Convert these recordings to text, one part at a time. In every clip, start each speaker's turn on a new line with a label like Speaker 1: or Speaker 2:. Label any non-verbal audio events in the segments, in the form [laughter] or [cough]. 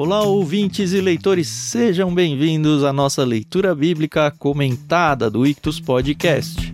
Speaker 1: Olá, ouvintes e leitores, sejam bem-vindos à nossa leitura bíblica comentada do Ictus Podcast.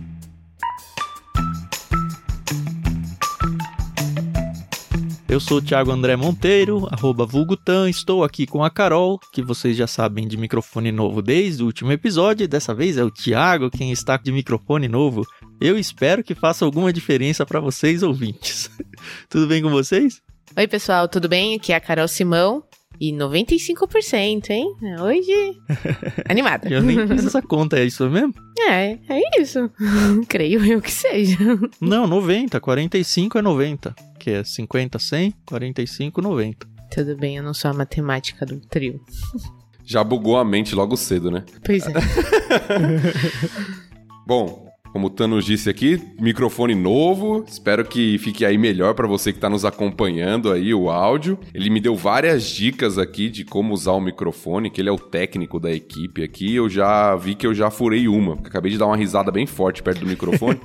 Speaker 1: Eu sou o Thiago André Monteiro, arroba Vulgutan, estou aqui com a Carol, que vocês já sabem de microfone novo desde o último episódio, dessa vez é o Thiago quem está de microfone novo. Eu espero que faça alguma diferença para vocês, ouvintes. [laughs] Tudo bem com vocês?
Speaker 2: Oi, pessoal, tudo bem? Aqui é a Carol Simão. E 95%, hein? Hoje. [laughs] Animada.
Speaker 1: eu nem fiz essa conta, é isso mesmo?
Speaker 2: É, é isso. [laughs] Creio eu que seja.
Speaker 1: Não, 90. 45 é 90. Que é 50, 100, 45, 90.
Speaker 2: Tudo bem, eu não sou a matemática do trio.
Speaker 3: Já bugou a mente logo cedo, né?
Speaker 2: Pois é. [laughs]
Speaker 3: Bom, como o Thanos disse aqui, microfone novo. Espero que fique aí melhor para você que está nos acompanhando aí o áudio. Ele me deu várias dicas aqui de como usar o microfone, que ele é o técnico da equipe aqui. Eu já vi que eu já furei uma. Acabei de dar uma risada bem forte perto do microfone.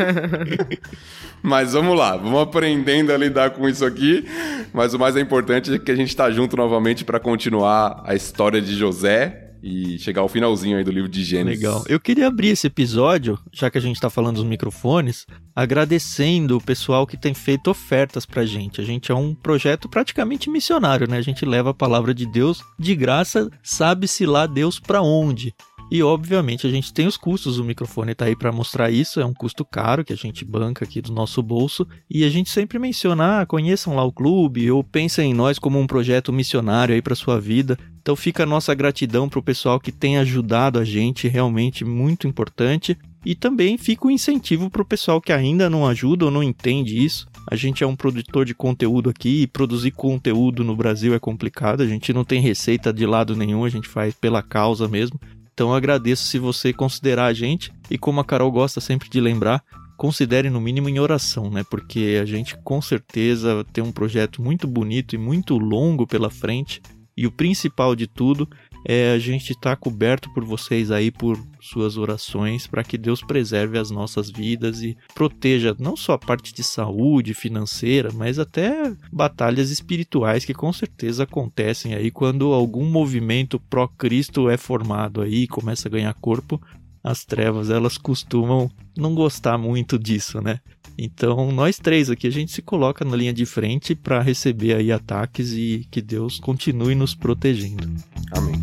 Speaker 3: [laughs] Mas vamos lá, vamos aprendendo a lidar com isso aqui. Mas o mais importante é que a gente está junto novamente para continuar a história de José e chegar ao finalzinho aí do livro de Gênesis.
Speaker 1: Legal. Eu queria abrir esse episódio, já que a gente está falando dos microfones, agradecendo o pessoal que tem feito ofertas pra gente. A gente é um projeto praticamente missionário, né? A gente leva a palavra de Deus de graça, sabe-se lá Deus para onde. E obviamente a gente tem os custos, o microfone está aí para mostrar isso, é um custo caro que a gente banca aqui do nosso bolso. E a gente sempre menciona, ah, conheçam lá o clube ou pensem em nós como um projeto missionário aí para sua vida. Então fica a nossa gratidão para o pessoal que tem ajudado a gente, realmente muito importante. E também fica o incentivo para o pessoal que ainda não ajuda ou não entende isso. A gente é um produtor de conteúdo aqui e produzir conteúdo no Brasil é complicado. A gente não tem receita de lado nenhum, a gente faz pela causa mesmo. Então agradeço se você considerar a gente e como a Carol gosta sempre de lembrar, considere no mínimo em oração, né? Porque a gente com certeza tem um projeto muito bonito e muito longo pela frente. E o principal de tudo é a gente estar tá coberto por vocês aí, por suas orações, para que Deus preserve as nossas vidas e proteja não só a parte de saúde financeira, mas até batalhas espirituais que com certeza acontecem aí quando algum movimento pró-Cristo é formado aí, começa a ganhar corpo. As trevas, elas costumam não gostar muito disso, né? Então, nós três aqui, a gente se coloca na linha de frente para receber aí ataques e que Deus continue nos protegendo.
Speaker 3: Amém.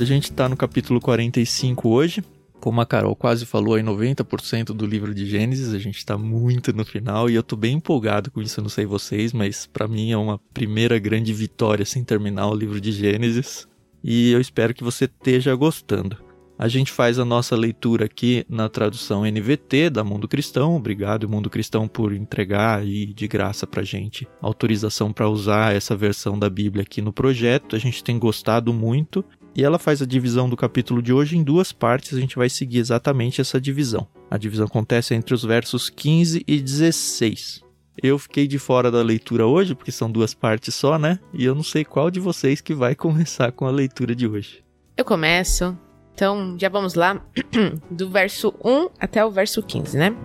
Speaker 1: A gente está no capítulo 45 hoje. Como a Carol quase falou aí, 90% do livro de Gênesis, a gente está muito no final e eu estou bem empolgado com isso, eu não sei vocês, mas para mim é uma primeira grande vitória sem terminar o livro de Gênesis e eu espero que você esteja gostando. A gente faz a nossa leitura aqui na tradução NVT da Mundo Cristão. Obrigado, Mundo Cristão, por entregar aí de graça pra gente autorização para usar essa versão da Bíblia aqui no projeto. A gente tem gostado muito e ela faz a divisão do capítulo de hoje em duas partes, a gente vai seguir exatamente essa divisão. A divisão acontece entre os versos 15 e 16. Eu fiquei de fora da leitura hoje, porque são duas partes só, né? E eu não sei qual de vocês que vai [laughs] começar com a leitura de hoje.
Speaker 2: Eu começo. Então, já vamos lá. [clears throat] Do verso 1 até o verso 15, né?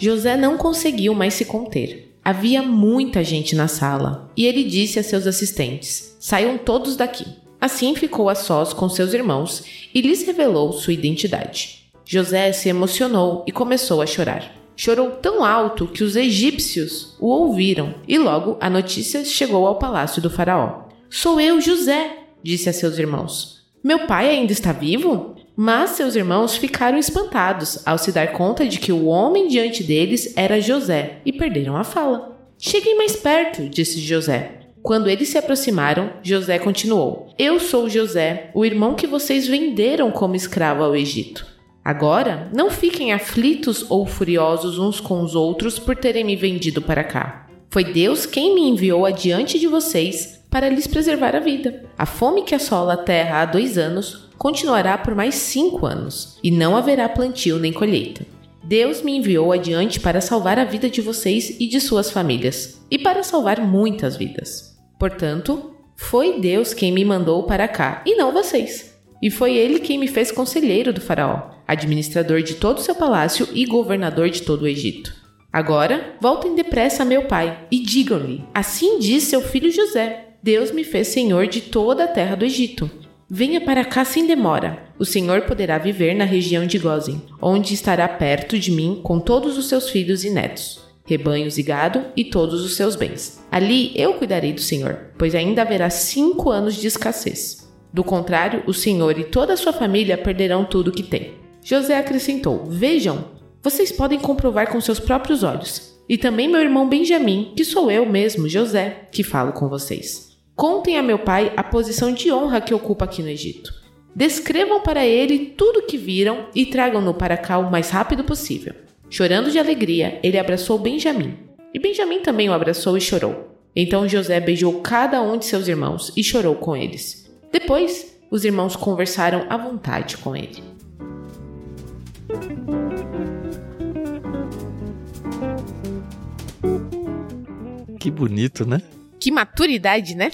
Speaker 2: José não conseguiu mais se conter. Havia muita gente na sala e ele disse a seus assistentes: Saiam todos daqui. Assim ficou a sós com seus irmãos e lhes revelou sua identidade. José se emocionou e começou a chorar. Chorou tão alto que os egípcios o ouviram e logo a notícia chegou ao palácio do Faraó. Sou eu, José, disse a seus irmãos. Meu pai ainda está vivo? Mas seus irmãos ficaram espantados ao se dar conta de que o homem diante deles era José e perderam a fala. Cheguem mais perto, disse José. Quando eles se aproximaram, José continuou: Eu sou José, o irmão que vocês venderam como escravo ao Egito. Agora, não fiquem aflitos ou furiosos uns com os outros por terem me vendido para cá. Foi Deus quem me enviou adiante de vocês para lhes preservar a vida. A fome que assola a terra há dois anos continuará por mais cinco anos, e não haverá plantio nem colheita. Deus me enviou adiante para salvar a vida de vocês e de suas famílias, e para salvar muitas vidas. Portanto, foi Deus quem me mandou para cá, e não vocês. E foi ele quem me fez conselheiro do Faraó, administrador de todo o seu palácio e governador de todo o Egito. Agora, voltem depressa a meu pai e digam-lhe: Assim diz seu filho José: Deus me fez senhor de toda a terra do Egito. Venha para cá sem demora. O Senhor poderá viver na região de Gozen, onde estará perto de mim com todos os seus filhos e netos, rebanhos e gado e todos os seus bens. Ali eu cuidarei do Senhor, pois ainda haverá cinco anos de escassez. Do contrário, o Senhor e toda a sua família perderão tudo o que tem. José acrescentou: Vejam, vocês podem comprovar com seus próprios olhos. E também meu irmão Benjamim, que sou eu mesmo, José, que falo com vocês. Contem a meu pai a posição de honra que ocupa aqui no Egito. Descrevam para ele tudo o que viram e tragam-no para cá o mais rápido possível. Chorando de alegria, ele abraçou Benjamim. E Benjamim também o abraçou e chorou. Então José beijou cada um de seus irmãos e chorou com eles. Depois, os irmãos conversaram à vontade com ele.
Speaker 1: Que bonito, né?
Speaker 2: Que maturidade, né?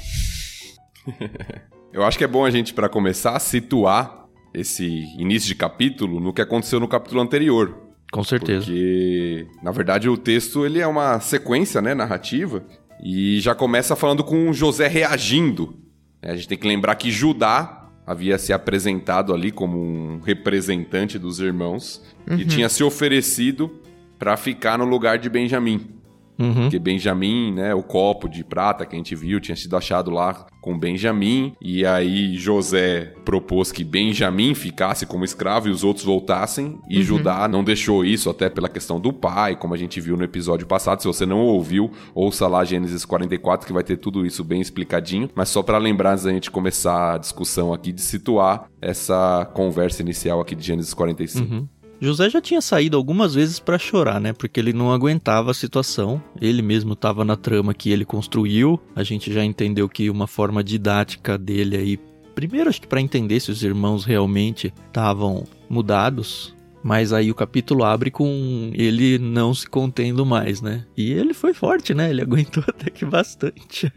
Speaker 3: Eu acho que é bom a gente, para começar, situar esse início de capítulo no que aconteceu no capítulo anterior.
Speaker 1: Com certeza.
Speaker 3: Porque, na verdade, o texto ele é uma sequência né, narrativa e já começa falando com José reagindo. É, a gente tem que lembrar que Judá havia se apresentado ali como um representante dos irmãos uhum. e tinha se oferecido para ficar no lugar de Benjamim. Uhum. Porque Benjamin, né, o copo de prata que a gente viu, tinha sido achado lá com Benjamim. E aí José propôs que Benjamim ficasse como escravo e os outros voltassem. E uhum. Judá não deixou isso, até pela questão do pai, como a gente viu no episódio passado. Se você não ouviu, ouça lá Gênesis 44, que vai ter tudo isso bem explicadinho. Mas só para lembrar, antes da gente começar a discussão aqui, de situar essa conversa inicial aqui de Gênesis 45. Uhum.
Speaker 1: José já tinha saído algumas vezes para chorar, né? Porque ele não aguentava a situação. Ele mesmo estava na trama que ele construiu. A gente já entendeu que uma forma didática dele aí, primeiro acho que para entender se os irmãos realmente estavam mudados, mas aí o capítulo abre com ele não se contendo mais, né? E ele foi forte, né? Ele [laughs] aguentou até que bastante.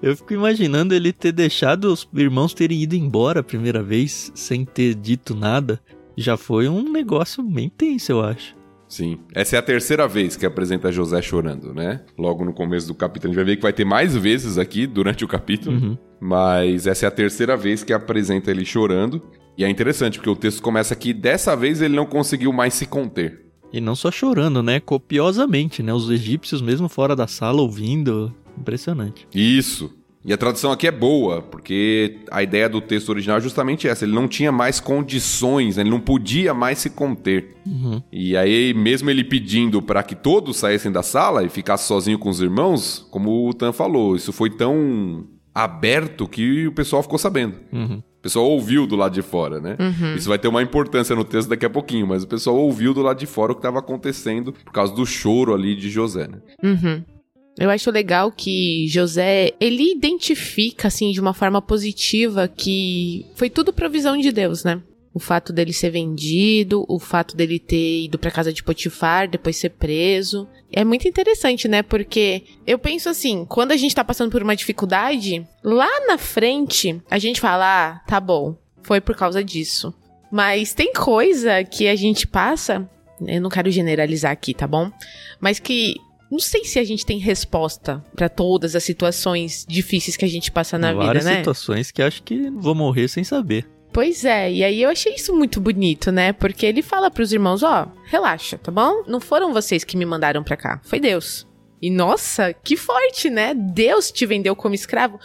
Speaker 1: Eu fico imaginando ele ter deixado os irmãos terem ido embora a primeira vez sem ter dito nada já foi um negócio bem tenso, eu acho.
Speaker 3: Sim. Essa é a terceira vez que apresenta José chorando, né? Logo no começo do capítulo. A gente vai ver que vai ter mais vezes aqui durante o capítulo. Uhum. Mas essa é a terceira vez que apresenta ele chorando. E é interessante, porque o texto começa aqui, dessa vez ele não conseguiu mais se conter.
Speaker 1: E não só chorando, né? Copiosamente, né? Os egípcios, mesmo fora da sala, ouvindo. Impressionante.
Speaker 3: Isso. E a tradução aqui é boa, porque a ideia do texto original é justamente essa. Ele não tinha mais condições, ele não podia mais se conter. Uhum. E aí, mesmo ele pedindo para que todos saíssem da sala e ficasse sozinho com os irmãos, como o Tan falou, isso foi tão aberto que o pessoal ficou sabendo. Uhum. O pessoal ouviu do lado de fora, né? Uhum. Isso vai ter uma importância no texto daqui a pouquinho, mas o pessoal ouviu do lado de fora o que estava acontecendo por causa do choro ali de José, né?
Speaker 2: Uhum. Eu acho legal que José, ele identifica, assim, de uma forma positiva que foi tudo provisão de Deus, né? O fato dele ser vendido, o fato dele ter ido para casa de Potifar, depois ser preso. É muito interessante, né? Porque eu penso assim, quando a gente tá passando por uma dificuldade, lá na frente, a gente fala, ah, tá bom, foi por causa disso. Mas tem coisa que a gente passa, eu não quero generalizar aqui, tá bom? Mas que não sei se a gente tem resposta para todas as situações difíceis que a gente passa na
Speaker 1: Várias
Speaker 2: vida, né?
Speaker 1: Várias situações que acho que vou morrer sem saber.
Speaker 2: Pois é, e aí eu achei isso muito bonito, né? Porque ele fala para os irmãos, ó, oh, relaxa, tá bom? Não foram vocês que me mandaram para cá, foi Deus. E nossa, que forte, né? Deus te vendeu como escravo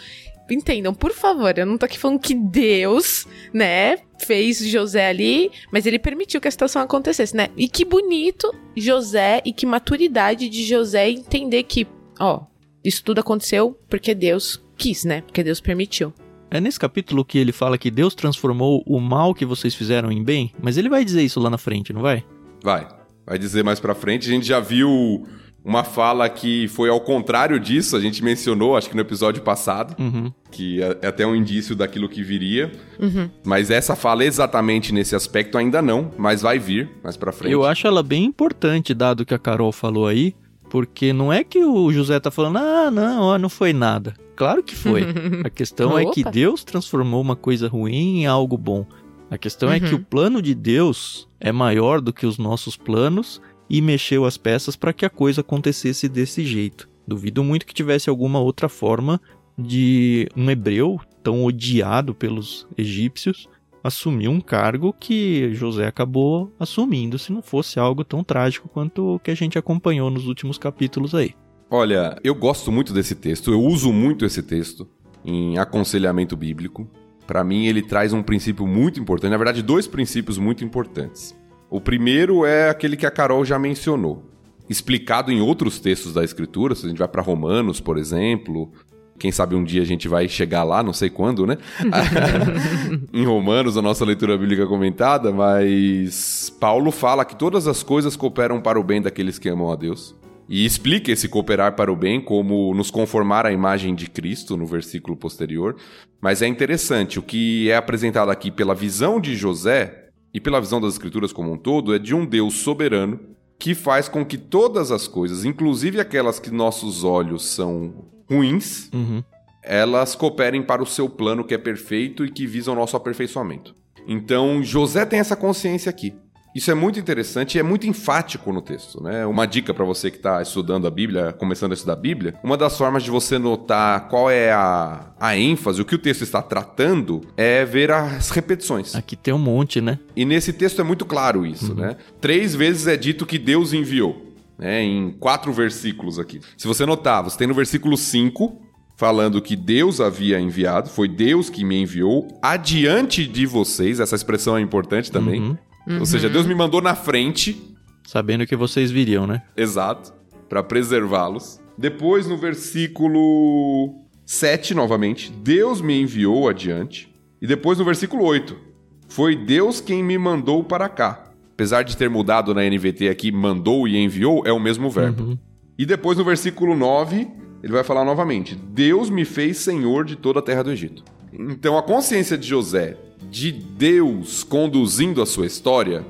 Speaker 2: entendam, por favor, eu não tô aqui falando que Deus, né, fez José ali, mas ele permitiu que a situação acontecesse, né? E que bonito José e que maturidade de José entender que, ó, isso tudo aconteceu porque Deus quis, né? Porque Deus permitiu.
Speaker 1: É nesse capítulo que ele fala que Deus transformou o mal que vocês fizeram em bem, mas ele vai dizer isso lá na frente, não vai?
Speaker 3: Vai. Vai dizer mais pra frente. A gente já viu Uma fala que foi ao contrário disso, a gente mencionou, acho que no episódio passado,
Speaker 1: Uhum.
Speaker 3: que é é até um indício daquilo que viria. Mas essa fala exatamente nesse aspecto ainda não, mas vai vir mais pra frente.
Speaker 1: Eu acho ela bem importante, dado que a Carol falou aí, porque não é que o José tá falando, ah, não, ó, não foi nada. Claro que foi. [laughs] A questão é que. Deus transformou uma coisa ruim em algo bom. A questão é que o plano de Deus é maior do que os nossos planos e mexeu as peças para que a coisa acontecesse desse jeito. Duvido muito que tivesse alguma outra forma de um hebreu tão odiado pelos egípcios assumir um cargo que José acabou assumindo se não fosse algo tão trágico quanto o que a gente acompanhou nos últimos capítulos aí.
Speaker 3: Olha, eu gosto muito desse texto, eu uso muito esse texto em aconselhamento bíblico. Pra mim, ele traz um princípio muito importante, na verdade, dois princípios muito importantes. O primeiro é aquele que a Carol já mencionou, explicado em outros textos da Escritura, se a gente vai pra Romanos, por exemplo. Quem sabe um dia a gente vai chegar lá, não sei quando, né? [laughs] em Romanos, a nossa leitura bíblica comentada, mas Paulo fala que todas as coisas cooperam para o bem daqueles que amam a Deus. E explica esse cooperar para o bem como nos conformar à imagem de Cristo, no versículo posterior. Mas é interessante, o que é apresentado aqui pela visão de José e pela visão das Escrituras como um todo é de um Deus soberano que faz com que todas as coisas, inclusive aquelas que nossos olhos são ruins,
Speaker 1: Uhum.
Speaker 3: elas cooperem para o seu plano que é perfeito e que visa o nosso aperfeiçoamento. Então, José tem essa consciência aqui. Isso é muito interessante e é muito enfático no texto, né? Uma dica para você que está estudando a Bíblia, começando a estudar a Bíblia, uma das formas de você notar qual é a, a ênfase, o que o texto está tratando, é ver as repetições.
Speaker 1: Aqui tem um monte, né?
Speaker 3: E nesse texto é muito claro isso, né? Três vezes é dito que Deus enviou, né? Em quatro versículos aqui. Se você notar, você tem no versículo 5 falando que Deus havia enviado, foi Deus que me enviou adiante de vocês, essa expressão é importante também.
Speaker 1: Uhum.
Speaker 3: Ou seja, Deus me mandou na frente,
Speaker 1: Sabendo que vocês viriam, né?
Speaker 3: exato, para preservá-los. Depois no versículo 7 novamente, Deus me enviou adiante. E depois no versículo 8, foi Deus quem me mandou para cá. Apesar de ter mudado na NVT aqui, mandou e enviou, é o mesmo verbo.
Speaker 1: Uhum.
Speaker 3: E depois no versículo 9, ele vai falar novamente: Deus me fez senhor de toda a terra do Egito. Então a consciência de José de Deus conduzindo a sua história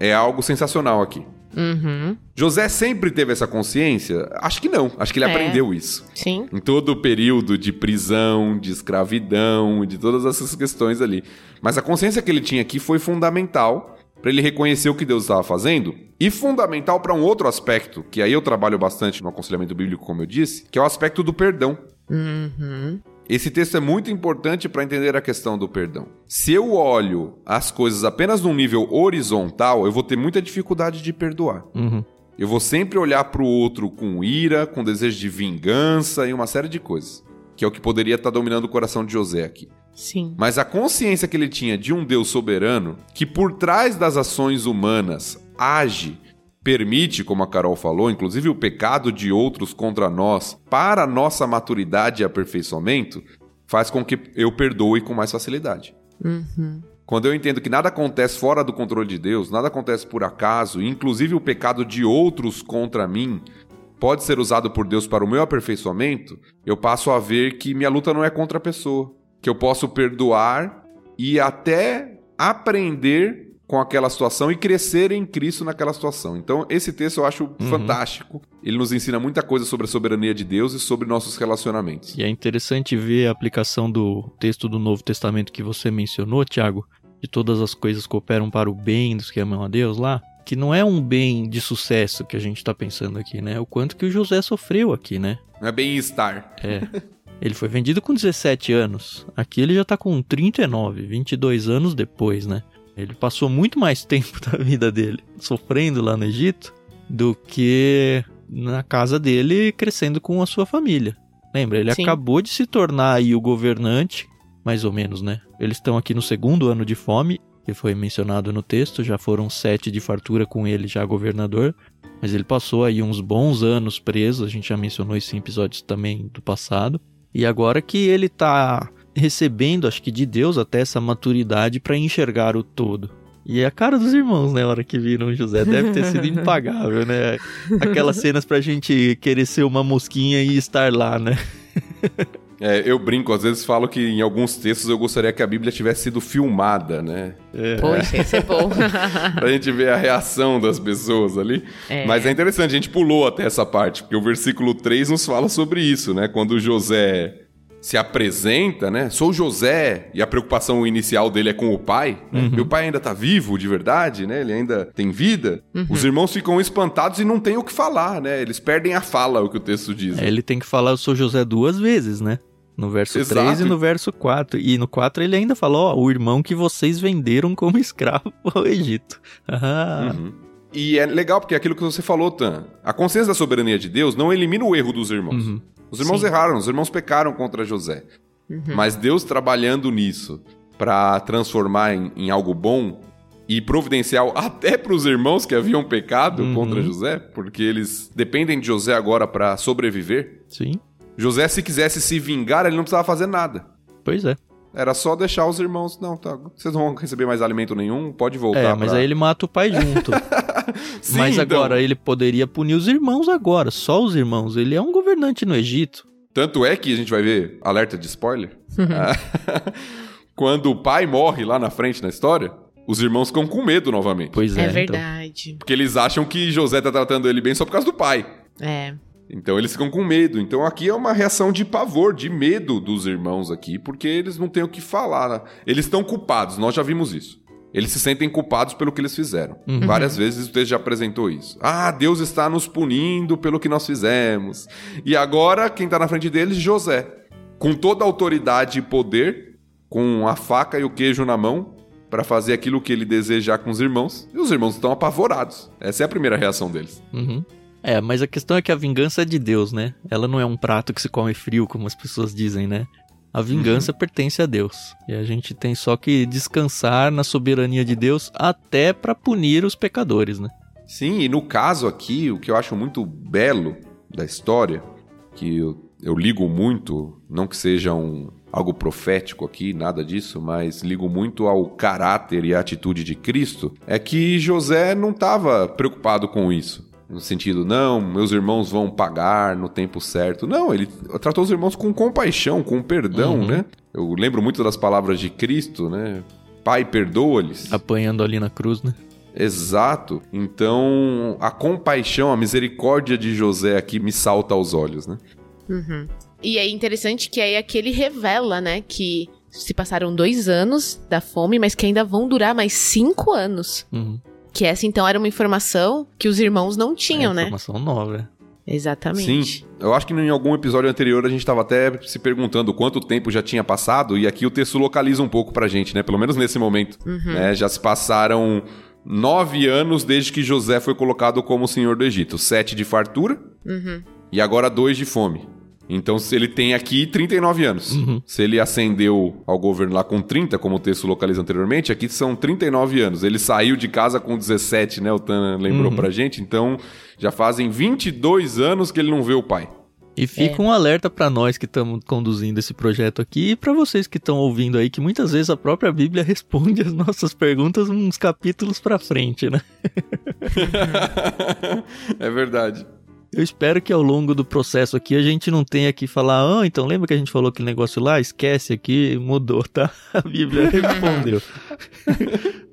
Speaker 3: é algo sensacional aqui.
Speaker 2: Uhum.
Speaker 3: José sempre teve essa consciência? Acho que não. Acho que ele
Speaker 2: É.
Speaker 3: aprendeu isso.
Speaker 2: Sim.
Speaker 3: Em todo o período de prisão, de escravidão, de todas essas questões ali. Mas a consciência que ele tinha aqui foi fundamental para ele reconhecer o que Deus estava fazendo e fundamental para um outro aspecto, que aí eu trabalho bastante no aconselhamento bíblico, como eu disse, que é o aspecto do perdão.
Speaker 2: Uhum.
Speaker 3: Esse texto é muito importante para entender a questão do perdão. Se eu olho as coisas apenas num nível horizontal, eu vou ter muita dificuldade de perdoar.
Speaker 1: Uhum.
Speaker 3: Eu vou sempre olhar para o outro com ira, com desejo de vingança e uma série de coisas, que é o que poderia estar dominando o coração de José aqui.
Speaker 2: Sim.
Speaker 3: Mas a consciência que ele tinha de um Deus soberano, que por trás das ações humanas age, permite, como a Carol falou, inclusive o pecado de outros contra nós, para a nossa maturidade e aperfeiçoamento, faz com que eu perdoe com mais facilidade.
Speaker 2: Uhum.
Speaker 3: Quando eu entendo que nada acontece fora do controle de Deus, nada acontece por acaso, inclusive o pecado de outros contra mim pode ser usado por Deus para o meu aperfeiçoamento, eu passo a ver que minha luta não é contra a pessoa, que eu posso perdoar e até aprender com aquela situação e crescer em Cristo naquela situação. Então, esse texto eu acho fantástico. Ele nos ensina muita coisa sobre a soberania de Deus e sobre nossos relacionamentos.
Speaker 1: E é interessante ver a aplicação do texto do Novo Testamento que você mencionou, Tiago, de todas as coisas cooperam para o bem dos que amam a Deus lá, que não é um bem de sucesso que a gente está pensando aqui, né? O quanto que o José sofreu aqui, né?
Speaker 3: Não é bem-estar.
Speaker 1: É. Ele foi vendido com 17 anos. Aqui ele já tá com 39, 22 anos depois, né? Ele passou muito mais [laughs] tempo da vida dele sofrendo lá no Egito do que na casa dele crescendo com a sua família. Lembra, ele
Speaker 2: Sim.
Speaker 1: acabou de se tornar aí o governante, mais ou menos, né? Eles estão aqui no segundo ano de fome, que foi mencionado no texto, já foram sete de fartura com ele já governador. Mas ele passou aí uns bons anos preso, a gente já mencionou isso em episódios também do passado. E agora que ele tá recebendo, acho que de Deus até essa maturidade para enxergar o todo. E a cara dos irmãos, né, a hora que viram José, deve ter sido [laughs] impagável, né? Aquelas cenas pra gente querer ser uma mosquinha e estar lá, né?
Speaker 3: É, eu brinco, às vezes falo que em alguns textos eu gostaria que a Bíblia tivesse sido filmada, né?
Speaker 2: É. Poxa, isso é bom. [laughs]
Speaker 3: pra gente ver a reação das pessoas ali. É. Mas é interessante, a gente pulou até essa parte, porque o versículo 3 nos fala sobre isso, né? Quando José se apresenta, né? Sou José, e a preocupação inicial dele é com o pai. Né? Uhum. Meu pai ainda tá vivo de verdade, né? Ele ainda tem vida. Uhum. Os irmãos ficam espantados e não tem o que falar, né? Eles perdem a fala, o que o texto diz.
Speaker 1: É, ele tem que falar eu sou José duas vezes, né? No verso Exato. 3 e no verso 4. E no 4 ele ainda falou, ó, o irmão que vocês venderam como [laughs] escravo ao Egito. Ah.
Speaker 3: Uhum. E é legal porque é aquilo que você falou, Tan. A consciência da soberania de Deus não elimina o erro dos irmãos. Os irmãos Sim. erraram, os irmãos pecaram contra José. Uhum. Mas Deus trabalhando nisso para transformar em, em, algo bom e providencial [laughs] até para os irmãos que haviam pecado uhum. contra José, porque eles dependem de José agora para sobreviver.
Speaker 1: Sim.
Speaker 3: José, se quisesse se vingar, ele não precisava fazer nada.
Speaker 1: Pois é.
Speaker 3: Era só deixar os irmãos. Não, tá. Vocês não vão receber mais alimento nenhum, pode voltar. É,
Speaker 1: mas
Speaker 3: pra...
Speaker 1: aí ele mata o pai junto. [laughs] Sim, mas então... agora ele poderia punir os irmãos agora, só os irmãos. Ele é um governante no Egito.
Speaker 3: Tanto é que a gente vai ver alerta de spoiler. [laughs] [laughs] Quando o pai morre lá na frente na história, os irmãos ficam com medo novamente.
Speaker 2: Pois é. É então. verdade.
Speaker 3: Então. Porque eles acham que José tá tratando ele bem só por causa do pai.
Speaker 2: É.
Speaker 3: Então eles ficam com medo. Então aqui é uma reação de pavor, de medo dos irmãos aqui, porque eles não têm o que falar. Né? Eles estão culpados, nós já vimos isso. Eles se sentem culpados pelo que eles fizeram. Uhum. Várias vezes o texto já apresentou isso. Ah, Deus está nos punindo pelo que nós fizemos. E agora, quem está na frente deles? José. Com toda a autoridade e poder, com a faca e o queijo na mão, para fazer aquilo que ele desejar com os irmãos. E os irmãos estão apavorados. Essa é a primeira reação deles.
Speaker 1: Uhum. É, mas a questão é que a vingança é de Deus, né? Ela não é um prato que se come frio, como as pessoas dizem, né? A vingança uhum. pertence a Deus. E a gente tem só que descansar na soberania de Deus até para punir os pecadores, né?
Speaker 3: Sim, e no caso aqui, o que eu acho muito belo da história, que eu, eu ligo muito, não que seja um, algo profético aqui, nada disso, mas ligo muito ao caráter e à atitude de Cristo, é que José não estava preocupado com isso. No sentido, não, meus irmãos vão pagar no tempo certo. Não, ele tratou os irmãos com compaixão, com perdão, uhum. né? Eu lembro muito das palavras de Cristo, né? Pai, perdoa-lhes.
Speaker 1: Apanhando ali na cruz, né?
Speaker 3: Exato. Então, a compaixão, a misericórdia de José aqui me salta aos olhos, né?
Speaker 2: Uhum. E é interessante que aí aqui ele revela, né, que se passaram dois anos da fome, mas que ainda vão durar mais cinco anos.
Speaker 1: Uhum.
Speaker 2: Que essa então era uma informação que os irmãos não tinham, é,
Speaker 1: né? Informação nova.
Speaker 2: Exatamente.
Speaker 3: Sim, eu acho que em algum episódio anterior a gente estava até se perguntando quanto tempo já tinha passado, e aqui o texto localiza um pouco pra gente, né? Pelo menos nesse momento. Uhum. Né? Já se passaram nove anos desde que José foi colocado como senhor do Egito: sete de fartura
Speaker 2: uhum.
Speaker 3: e agora dois de fome. Então, se ele tem aqui 39 anos. Uhum. Se ele ascendeu ao governo lá com 30, como o texto localiza anteriormente, aqui são 39 anos. Ele saiu de casa com 17, né? O Tan lembrou uhum. pra gente. Então, já fazem 22 anos que ele não vê o pai.
Speaker 1: E fica é. um alerta para nós que estamos conduzindo esse projeto aqui e para vocês que estão ouvindo aí que muitas vezes a própria Bíblia [laughs] responde as nossas perguntas uns capítulos para frente, né? [laughs]
Speaker 3: é verdade.
Speaker 1: Eu espero que ao longo do processo aqui a gente não tenha que falar, ah, então lembra que a gente falou aquele negócio lá? Esquece aqui, mudou, tá? [laughs] A Bíblia [laughs] respondeu.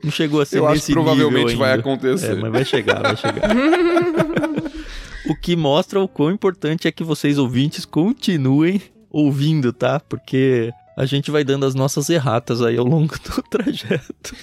Speaker 1: não chegou a ser Eu nesse acho que
Speaker 3: provavelmente vai acontecer.
Speaker 1: É, mas vai chegar, vai chegar. [laughs] o que mostra o quão importante é que vocês ouvintes continuem ouvindo, tá? Porque a gente vai dando as nossas erratas aí ao longo do trajeto.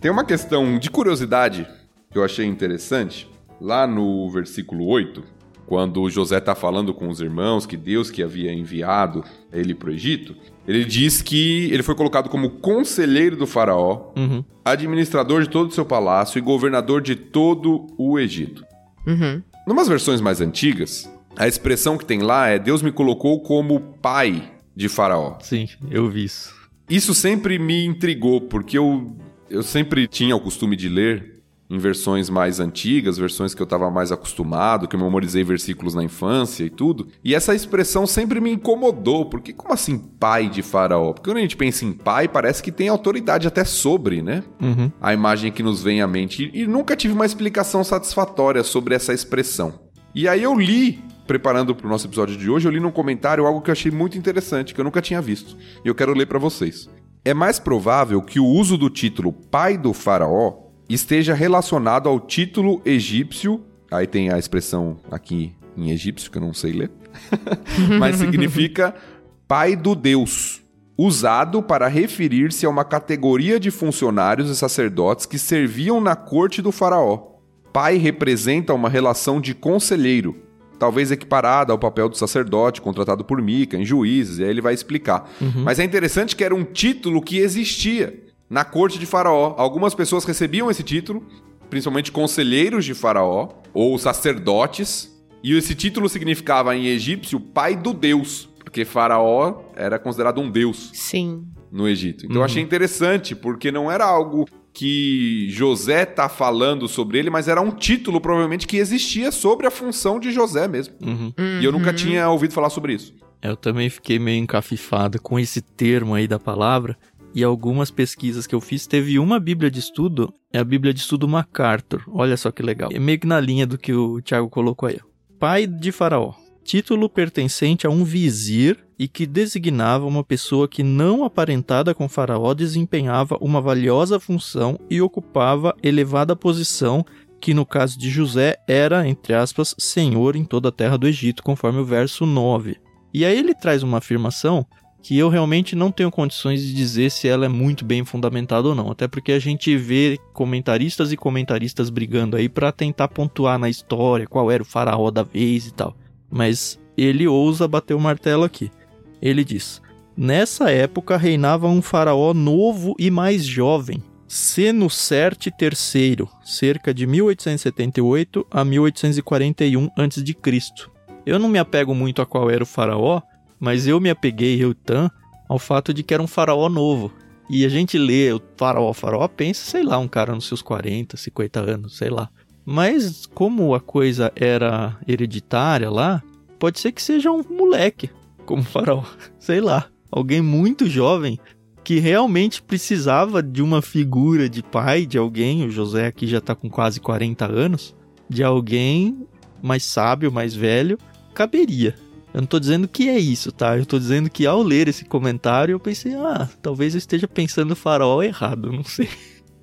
Speaker 3: Tem uma questão de curiosidade que eu achei interessante. Lá no versículo 8, quando José está falando com os irmãos que Deus que havia enviado ele para o Egito, ele diz que ele foi colocado como conselheiro do faraó,
Speaker 1: uhum.
Speaker 3: administrador de todo o seu palácio e governador de todo o Egito.
Speaker 2: Uhum.
Speaker 3: Numas versões mais antigas, a expressão que tem lá é Deus me colocou como pai de faraó.
Speaker 1: Sim, eu vi isso.
Speaker 3: Isso sempre me intrigou, porque eu eu sempre tinha o costume de ler em versões mais antigas, versões que eu estava mais acostumado, que eu memorizei versículos na infância e tudo. E essa expressão sempre me incomodou, porque como assim pai de faraó? Porque quando a gente pensa em pai, parece que tem autoridade até sobre, né?
Speaker 1: Uhum.
Speaker 3: A imagem que nos vem à mente. E, e nunca tive uma explicação satisfatória sobre essa expressão. E aí eu li preparando para o nosso episódio de hoje, eu li num comentário algo que eu achei muito interessante, que eu nunca tinha visto. E eu quero ler para vocês. É mais provável que o uso do título pai do faraó esteja relacionado ao título egípcio. Aí tem a expressão aqui em egípcio, que eu não sei ler. [laughs] Mas significa pai do Deus. Usado para referir-se a uma categoria de funcionários e sacerdotes que serviam na corte do faraó. Pai representa uma relação de conselheiro, talvez equiparada ao papel do sacerdote contratado por Mica em Juízes, e aí ele vai explicar. Uhum. Mas é interessante que era um título que existia na corte de Faraó. Algumas pessoas recebiam esse título, principalmente conselheiros de Faraó ou sacerdotes, e esse título significava em egípcio pai do Deus, porque Faraó era considerado um deus.
Speaker 2: Sim.
Speaker 3: No Egito. Então uhum. eu achei interessante, porque não era algo que José tá falando sobre ele, mas era um título provavelmente que existia sobre a função de José mesmo.
Speaker 1: Uhum.
Speaker 3: E eu nunca tinha ouvido falar sobre isso.
Speaker 1: Eu também fiquei meio encafifado com esse termo aí da palavra, e algumas pesquisas que eu fiz, teve uma Bíblia de Estudo, é a Bíblia de Estudo MacArthur. Olha só que legal. É meio que na linha do que o Tiago colocou aí. Pai de Faraó. Título pertencente a um vizir e que designava uma pessoa que, não aparentada com Faraó, desempenhava uma valiosa função e ocupava elevada posição, que no caso de José era, entre aspas, senhor em toda a terra do Egito, conforme o verso 9. E aí ele traz uma afirmação que eu realmente não tenho condições de dizer se ela é muito bem fundamentada ou não, até porque a gente vê comentaristas e comentaristas brigando aí para tentar pontuar na história qual era o faraó da vez e tal. Mas ele ousa bater o martelo aqui. Ele diz: Nessa época reinava um faraó novo e mais jovem, Senusert III, cerca de 1878 a 1841 a.C. Eu não me apego muito a qual era o faraó, mas eu me apeguei, eu ao fato de que era um faraó novo. E a gente lê o faraó, faraó, pensa, sei lá, um cara nos seus 40, 50 anos, sei lá. Mas como a coisa era hereditária lá, pode ser que seja um moleque como faraó, [laughs] sei lá. Alguém muito jovem que realmente precisava de uma figura de pai, de alguém, o José aqui já tá com quase 40 anos, de alguém mais sábio, mais velho, caberia. Eu não tô dizendo que é isso, tá? Eu tô dizendo que ao ler esse comentário eu pensei, ah, talvez eu esteja pensando faraó errado, não sei.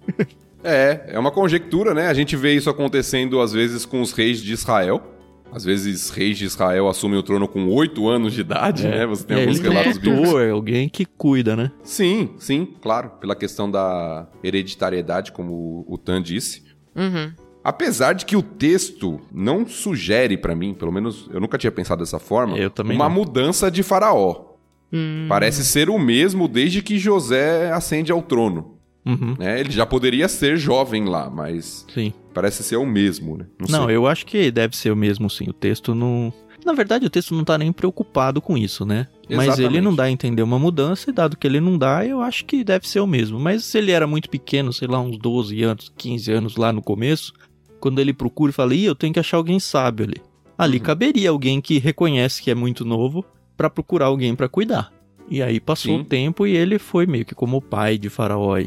Speaker 1: [laughs]
Speaker 3: é, é uma conjectura, né? A gente vê isso acontecendo às vezes com os reis de Israel. Às vezes, reis de Israel assumem o trono com oito anos de idade, é. né? Você tem
Speaker 1: é,
Speaker 3: alguns relatos
Speaker 1: bíblicos. É alguém que cuida, né?
Speaker 3: Sim, sim, claro. Pela questão da hereditariedade, como o Tan disse.
Speaker 2: Uhum.
Speaker 3: Apesar de que o texto não sugere para mim, pelo menos eu nunca tinha pensado dessa forma,
Speaker 1: eu também
Speaker 3: uma
Speaker 1: não.
Speaker 3: mudança de faraó.
Speaker 2: Hum.
Speaker 3: Parece ser o mesmo desde que José ascende ao trono.
Speaker 1: Uhum.
Speaker 3: Né? Ele já poderia ser jovem lá, mas
Speaker 1: sim.
Speaker 3: parece ser o mesmo, né?
Speaker 1: Não, não eu acho que deve ser o mesmo, sim. O texto não. Na verdade, o texto não tá nem preocupado com isso, né? Exatamente. Mas ele não dá a entender uma mudança, e dado que ele não dá, eu acho que deve ser o mesmo. Mas se ele era muito pequeno, sei lá, uns 12 anos, 15 anos lá no começo, quando ele procura e fala, Ih, eu tenho que achar alguém sábio ali. Ali uhum. caberia alguém que reconhece que é muito novo para procurar alguém para cuidar. E aí passou Sim. o tempo e ele foi meio que como o pai de Faraó.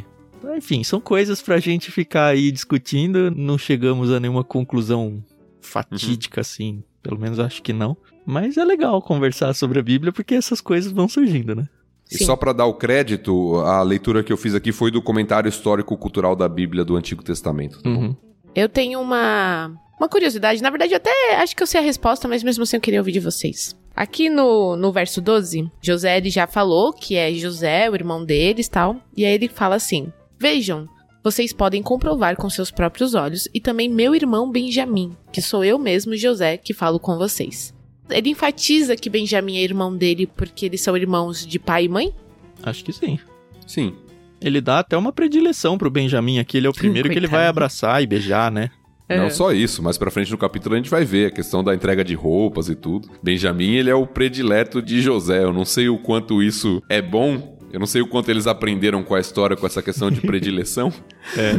Speaker 1: Enfim, são coisas pra gente ficar aí discutindo. Não chegamos a nenhuma conclusão fatídica uhum. assim. Pelo menos acho que não. Mas é legal conversar sobre a Bíblia porque essas coisas vão surgindo, né?
Speaker 3: E Sim. só para dar o crédito, a leitura que eu fiz aqui foi do comentário histórico-cultural da Bíblia do Antigo Testamento.
Speaker 1: Tá uhum.
Speaker 2: Eu tenho uma, uma curiosidade. Na verdade, até acho que eu sei a resposta, mas mesmo assim eu queria ouvir de vocês. Aqui no, no verso 12, José ele já falou que é José, o irmão deles tal. E aí ele fala assim: Vejam, vocês podem comprovar com seus próprios olhos e também meu irmão Benjamim, que sou eu mesmo, José, que falo com vocês. Ele enfatiza que Benjamim é irmão dele porque eles são irmãos de pai e mãe?
Speaker 1: Acho que sim.
Speaker 3: Sim.
Speaker 1: Ele dá até uma predileção pro Benjamin aqui. Ele é o primeiro que ele vai abraçar e beijar, né?
Speaker 3: É. Não só isso, mas pra frente no capítulo a gente vai ver a questão da entrega de roupas e tudo. Benjamin, ele é o predileto de José. Eu não sei o quanto isso é bom Eu não sei o quanto eles aprenderam com a história, com essa questão de predileção. [laughs]
Speaker 1: é.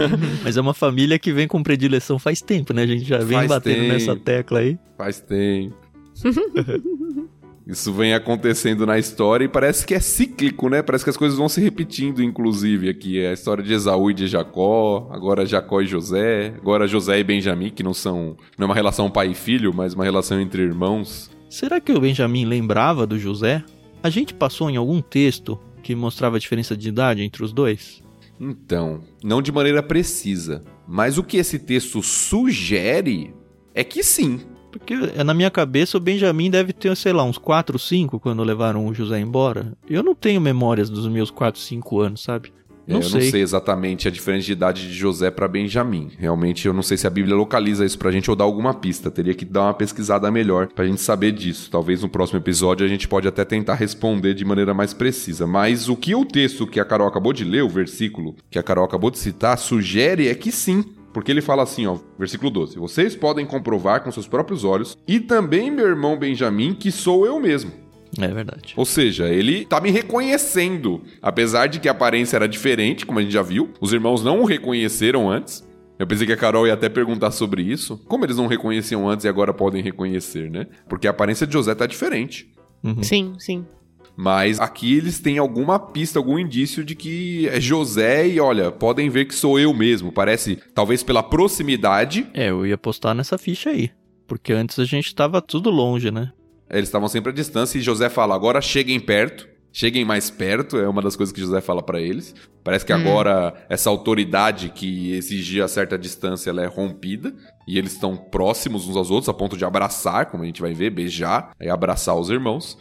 Speaker 1: [laughs] Mas é uma família que vem com predileção faz tempo, né? A gente já vem faz batendo tempo. nessa tecla aí.
Speaker 3: Faz tempo. Isso vem acontecendo na história e parece que é cíclico, né? Parece que as coisas vão se repetindo, inclusive, aqui. É a história de Esaú e de Jacó, agora Jacó e José, agora José e Benjamim, que não são. Não é uma relação pai e filho, mas uma relação entre irmãos.
Speaker 1: Será que o Benjamim lembrava do José? A gente passou em algum texto que mostrava a diferença de idade entre os dois?
Speaker 3: Então, não de maneira precisa, mas o que esse texto sugere é que sim.
Speaker 1: Porque é, na minha cabeça o Benjamin deve ter, sei lá, uns 4, 5 quando levaram o José embora. Eu não tenho memórias dos meus 4, 5 anos, sabe?
Speaker 3: Não é, eu sei. não sei exatamente a diferença de idade de José para Benjamim. Realmente eu não sei se a Bíblia localiza isso pra gente ou dá alguma pista. Teria que dar uma pesquisada melhor pra gente saber disso. Talvez no próximo episódio a gente pode até tentar responder de maneira mais precisa. Mas o que o texto que a Carol acabou de ler, o versículo que a Carol acabou de citar, sugere é que sim, porque ele fala assim, ó, versículo 12: Vocês podem comprovar com seus próprios olhos, e também meu irmão Benjamim, que sou eu mesmo.
Speaker 1: É verdade.
Speaker 3: Ou seja, ele tá me reconhecendo. Apesar de que a aparência era diferente, como a gente já viu, os irmãos não o reconheceram antes. Eu pensei que a Carol ia até perguntar sobre isso. Como eles não reconheciam antes e agora podem reconhecer, né? Porque a aparência de José tá diferente.
Speaker 2: Uhum. Sim, sim.
Speaker 3: Mas aqui eles têm alguma pista, algum indício de que é José e olha, podem ver que sou eu mesmo. Parece, talvez pela proximidade.
Speaker 1: É, eu ia postar nessa ficha aí. Porque antes a gente tava tudo longe, né?
Speaker 3: Eles estavam sempre à distância e José fala: agora cheguem perto. Cheguem mais perto, é uma das coisas que José fala para eles. Parece que hum. agora essa autoridade que exigia certa distância ela é rompida e eles estão próximos uns aos outros a ponto de abraçar, como a gente vai ver, beijar e abraçar os irmãos.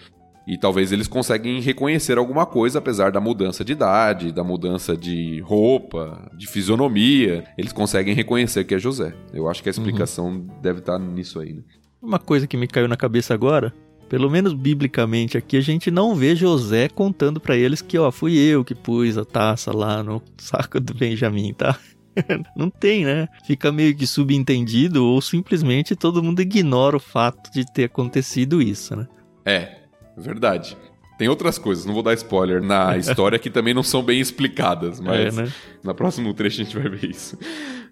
Speaker 3: E talvez eles conseguem reconhecer alguma coisa, apesar da mudança de idade, da mudança de roupa, de fisionomia. Eles conseguem reconhecer que é José. Eu acho que a uhum. explicação uhum. deve estar nisso aí, né?
Speaker 1: Uma coisa que me caiu na cabeça agora, pelo menos biblicamente aqui, a gente não vê José contando para eles que, ó, fui eu que pus a taça lá no saco do Benjamin, tá? [laughs] não tem, né? Fica meio que subentendido ou simplesmente todo mundo ignora o fato de ter acontecido isso, né?
Speaker 3: É, Verdade. Tem outras coisas, não vou dar spoiler na [laughs] história que também não são bem explicadas, mas é, né? no próximo trecho a gente vai ver isso.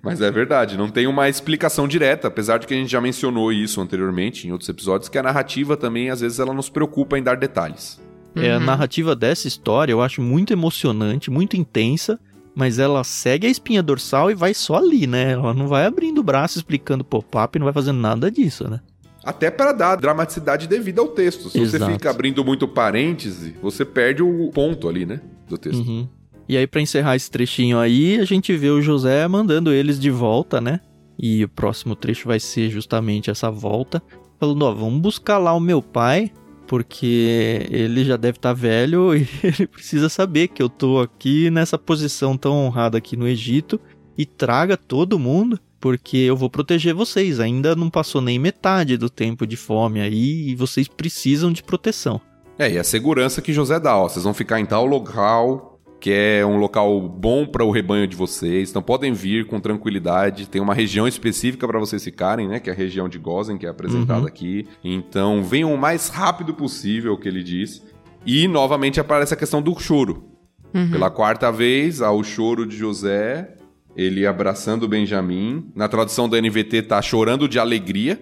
Speaker 3: Mas é verdade, não tem uma explicação direta, apesar de que a gente já mencionou isso anteriormente em outros episódios, que a narrativa também às vezes ela nos preocupa em dar detalhes.
Speaker 1: É, a uhum. narrativa dessa história eu acho muito emocionante, muito intensa, mas ela segue a espinha dorsal e vai só ali, né? Ela não vai abrindo o braço explicando pop-up, não vai fazendo nada disso, né?
Speaker 3: Até para dar dramaticidade devida ao texto. Se Exato. você fica abrindo muito parêntese, você perde o ponto ali, né? Do texto.
Speaker 1: Uhum. E aí, para encerrar esse trechinho aí, a gente vê o José mandando eles de volta, né? E o próximo trecho vai ser justamente essa volta. Falando, ó, vamos buscar lá o meu pai, porque ele já deve estar tá velho [laughs] e ele precisa saber que eu tô aqui nessa posição tão honrada aqui no Egito e traga todo mundo porque eu vou proteger vocês. Ainda não passou nem metade do tempo de fome aí e vocês precisam de proteção.
Speaker 3: É, e a segurança que José dá, ó, vocês vão ficar em tal local que é um local bom para o rebanho de vocês, então podem vir com tranquilidade. Tem uma região específica para vocês ficarem, né? Que é a região de Gozen, que é apresentada uhum. aqui. Então venham o mais rápido possível, o que ele diz. E novamente aparece a questão do choro. Uhum. Pela quarta vez, há o choro de José ele abraçando Benjamin. Na tradução da NVT tá chorando de alegria,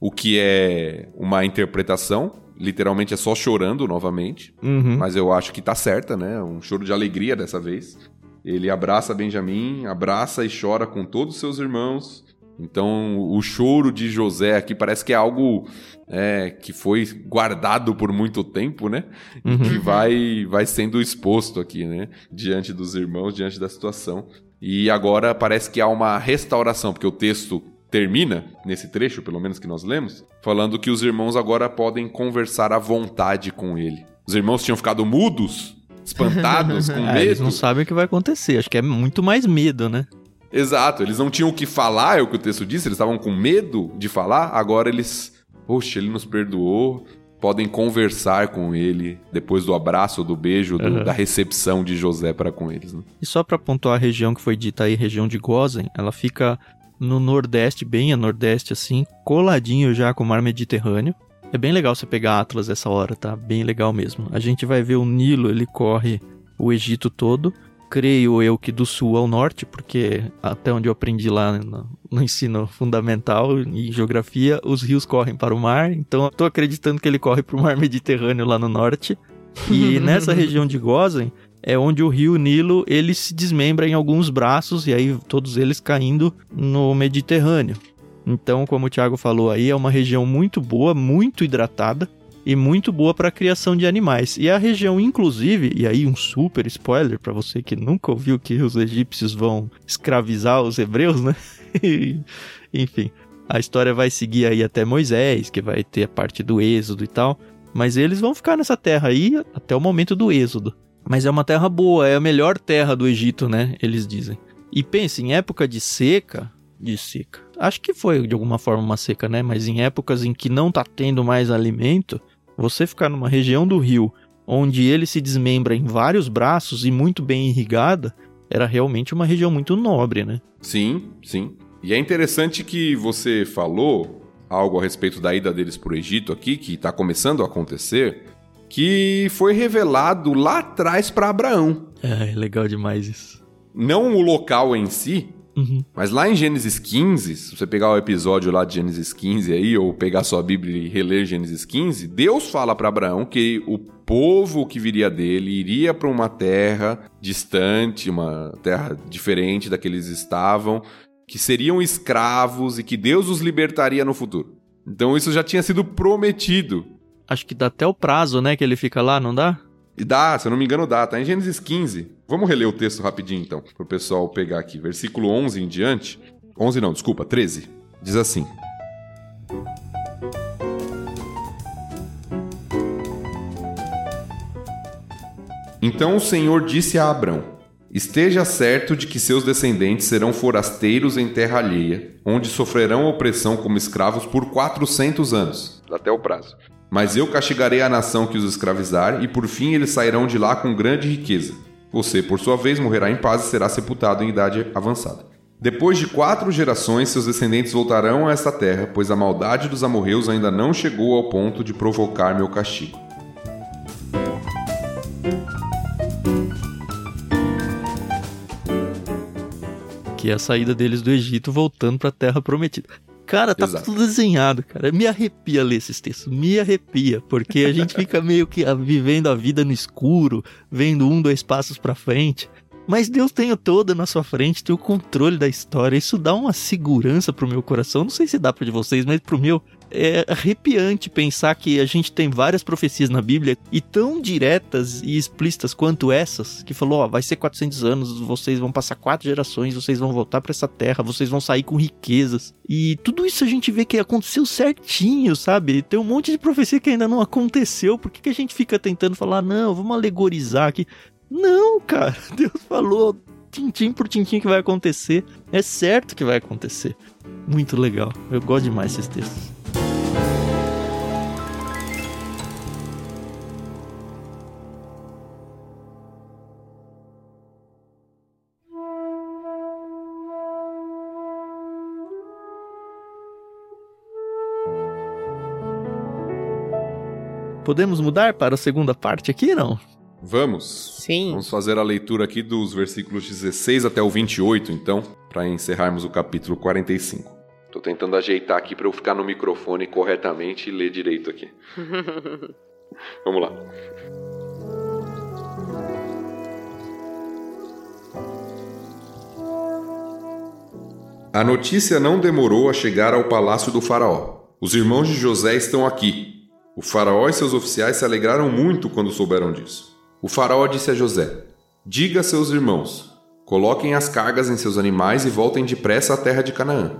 Speaker 3: o que é uma interpretação. Literalmente é só chorando novamente. Uhum. Mas eu acho que tá certa, né? Um choro de alegria dessa vez. Ele abraça Benjamin, abraça e chora com todos os seus irmãos. Então, o choro de José aqui parece que é algo é, que foi guardado por muito tempo, né? Uhum. Que vai, vai sendo exposto aqui, né? Diante dos irmãos, diante da situação. E agora parece que há uma restauração, porque o texto termina, nesse trecho, pelo menos que nós lemos, falando que os irmãos agora podem conversar à vontade com ele. Os irmãos tinham ficado mudos, espantados, com medo. [laughs] É,
Speaker 1: eles não sabem o que vai acontecer. Acho que é muito mais medo, né?
Speaker 3: Exato, eles não tinham o que falar, é o que o texto disse, eles estavam com medo de falar, agora eles. Poxa, ele nos perdoou, podem conversar com ele depois do abraço, do beijo, do, uhum. da recepção de José para com eles. Né?
Speaker 1: E só para pontuar a região que foi dita aí, região de Gozen, ela fica no nordeste, bem a nordeste assim, coladinho já com o mar Mediterrâneo. É bem legal você pegar Atlas essa hora, tá? Bem legal mesmo. A gente vai ver o Nilo, ele corre o Egito todo. Creio eu que do sul ao norte, porque até onde eu aprendi lá no, no ensino fundamental em geografia, os rios correm para o mar. Então eu tô acreditando que ele corre para o mar [laughs] Mediterrâneo lá no norte. E [laughs] nessa região de Gozen é onde o rio Nilo ele se desmembra em alguns braços e aí todos eles caindo no Mediterrâneo. Então, como o Thiago falou aí, é uma região muito boa, muito hidratada e muito boa para a criação de animais. E a região, inclusive, e aí um super spoiler para você que nunca ouviu que os egípcios vão escravizar os hebreus, né? [laughs] Enfim, a história vai seguir aí até Moisés, que vai ter a parte do êxodo e tal. Mas eles vão ficar nessa terra aí até o momento do êxodo. Mas é uma terra boa, é a melhor terra do Egito, né? Eles dizem. E pense, em época de seca, de seca. Acho que foi de alguma forma uma seca, né? Mas em épocas em que não tá tendo mais alimento, você ficar numa região do rio onde ele se desmembra em vários braços e muito bem irrigada, era realmente uma região muito nobre, né?
Speaker 3: Sim, sim. E é interessante que você falou algo a respeito da ida deles para o Egito aqui, que está começando a acontecer, que foi revelado lá atrás para Abraão.
Speaker 1: É, legal demais isso.
Speaker 3: Não o local em si,
Speaker 1: Uhum.
Speaker 3: mas lá em Gênesis 15, se você pegar o episódio lá de Gênesis 15 aí, ou pegar sua Bíblia e reler Gênesis 15, Deus fala para Abraão que o povo que viria dele iria para uma terra distante, uma terra diferente da que eles estavam, que seriam escravos e que Deus os libertaria no futuro. Então isso já tinha sido prometido.
Speaker 1: Acho que dá até o prazo, né, que ele fica lá, não dá?
Speaker 3: E dá, se eu não me engano, dá. Tá em Gênesis 15. Vamos reler o texto rapidinho, então, pro pessoal pegar aqui. Versículo 11 em diante. 11 não, desculpa, 13. Diz assim. Então o Senhor disse a Abrão: Esteja certo de que seus descendentes serão forasteiros em terra alheia, onde sofrerão opressão como escravos por 400 anos, até o prazo. Mas eu castigarei a nação que os escravizar, e por fim eles sairão de lá com grande riqueza. Você, por sua vez, morrerá em paz e será sepultado em idade avançada. Depois de quatro gerações, seus descendentes voltarão a esta terra, pois a maldade dos amorreus ainda não chegou ao ponto de provocar meu castigo.
Speaker 1: Que é a saída deles do Egito voltando pra Terra Prometida. Cara, tá
Speaker 3: Exato.
Speaker 1: tudo desenhado, cara. Me arrepia ler esses textos, me arrepia, porque a gente [laughs] fica meio que ah, vivendo a vida no escuro, vendo um, dois passos pra frente. Mas Deus tem o todo na sua frente, tem o controle da história. Isso dá uma segurança pro meu coração. Não sei se dá pra de vocês, mas pro meu é arrepiante pensar que a gente tem várias profecias na Bíblia e tão diretas e explícitas quanto essas, que falou, ó, vai ser 400 anos, vocês vão passar quatro gerações, vocês vão voltar pra essa terra, vocês vão sair com riquezas. E tudo isso a gente vê que aconteceu certinho, sabe? Tem um monte de profecia que ainda não aconteceu. Por que, que a gente fica tentando falar, não, vamos alegorizar aqui? Não, cara, [laughs] Deus falou tintim por tintim que vai acontecer. É certo que vai acontecer. Muito legal. Eu gosto demais desses textos. Podemos mudar para a segunda parte aqui, não?
Speaker 3: Vamos.
Speaker 2: Sim.
Speaker 3: Vamos fazer a leitura aqui dos versículos 16 até o 28, então, para encerrarmos o capítulo 45. Tô tentando ajeitar aqui para eu ficar no microfone corretamente e ler direito aqui. [laughs] Vamos lá. A notícia não demorou a chegar ao palácio do faraó. Os irmãos de José estão aqui. O faraó e seus oficiais se alegraram muito quando souberam disso. O faraó disse a José: Diga a seus irmãos: Coloquem as cargas em seus animais e voltem depressa à terra de Canaã.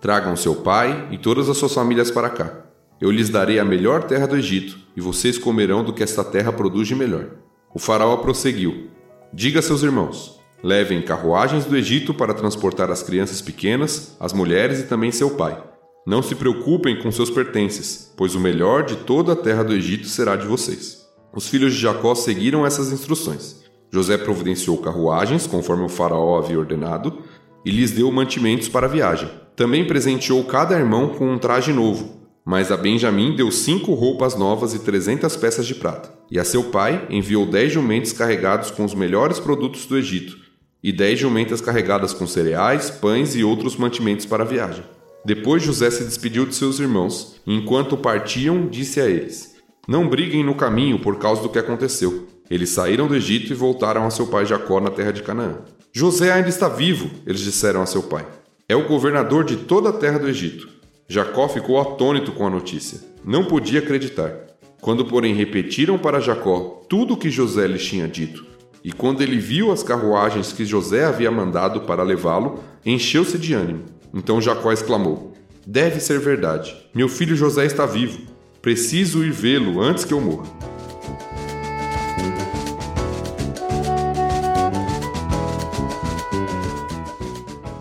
Speaker 3: Tragam seu pai e todas as suas famílias para cá. Eu lhes darei a melhor terra do Egito, e vocês comerão do que esta terra produz de melhor. O faraó prosseguiu: Diga a seus irmãos: Levem carruagens do Egito para transportar as crianças pequenas, as mulheres e também seu pai. Não se preocupem com seus pertences, pois o melhor de toda a terra do Egito será de vocês. Os filhos de Jacó seguiram essas instruções. José providenciou carruagens, conforme o faraó havia ordenado, e lhes deu mantimentos para a viagem. Também presenteou cada irmão com um traje novo, Mas a Benjamim deu cinco roupas novas e trezentas peças de prata. E a seu pai enviou dez jumentos carregados com os melhores produtos do Egito, e dez jumentas carregadas com cereais, pães e outros mantimentos para a viagem. Depois José se despediu de seus irmãos, e enquanto partiam, disse a eles: Não briguem no caminho por causa do que aconteceu. Eles saíram do Egito e voltaram a seu pai Jacó na terra de Canaã. José ainda está vivo, eles disseram a seu pai. É o governador de toda a terra do Egito. Jacó ficou atônito com a notícia. Não podia acreditar. Quando, porém, repetiram para Jacó tudo o que José lhes tinha dito, e quando ele viu as carruagens que José havia mandado para levá-lo, encheu-se de ânimo. Então Jacó exclamou: Deve ser verdade. Meu filho José está vivo. Preciso ir vê-lo antes que eu morra.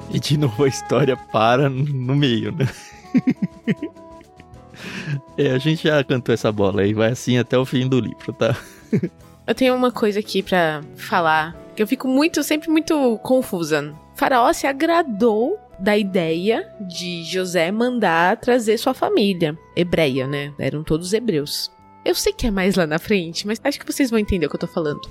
Speaker 1: E de novo a história para no meio, né? [laughs] é, a gente já cantou essa bola aí, vai assim até o fim do livro, tá?
Speaker 2: Eu tenho uma coisa aqui para falar, que eu fico muito, sempre muito confusa. Faraó se agradou da ideia de José mandar trazer sua família hebreia, né? Eram todos hebreus. Eu sei que é mais lá na frente, mas acho que vocês vão entender o que eu tô falando.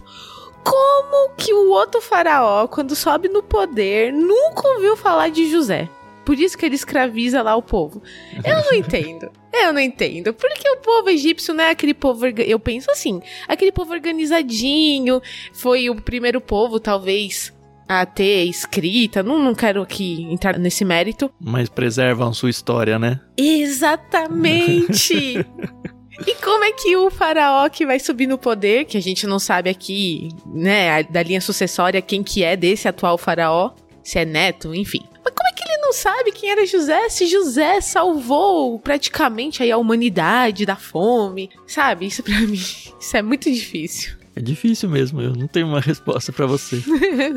Speaker 2: Como que o outro faraó, quando sobe no poder, nunca ouviu falar de José? Por isso que ele escraviza lá o povo. Eu não [laughs] entendo. Eu não entendo. Porque o povo egípcio não é aquele povo. Eu penso assim: aquele povo organizadinho. Foi o primeiro povo, talvez, a ter escrita. Não, não quero aqui entrar nesse mérito.
Speaker 1: Mas preservam sua história, né?
Speaker 2: Exatamente! [laughs] E como é que o faraó que vai subir no poder, que a gente não sabe aqui, né, da linha sucessória, quem que é desse atual faraó, se é neto, enfim. Mas como é que ele não sabe quem era José, se José salvou praticamente aí a humanidade da fome, sabe? Isso para [laughs] mim, isso é muito difícil.
Speaker 1: É difícil mesmo, eu não tenho uma [laughs] resposta para você.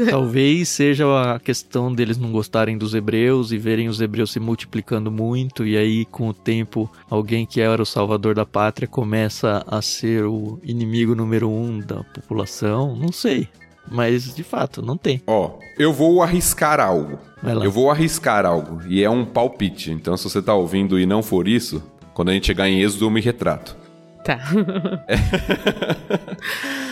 Speaker 1: Talvez seja a questão deles não gostarem dos hebreus e verem os hebreus se multiplicando muito, e aí com o tempo alguém que era o salvador da pátria começa a ser o inimigo número um da população. Não sei. Mas de fato, não tem.
Speaker 3: Ó, eu vou arriscar algo. Eu vou arriscar algo. E é um palpite. Então, se você tá ouvindo e não for isso, quando a gente chegar em Êxodo, eu me retrato.
Speaker 2: Tá. [laughs] [laughs]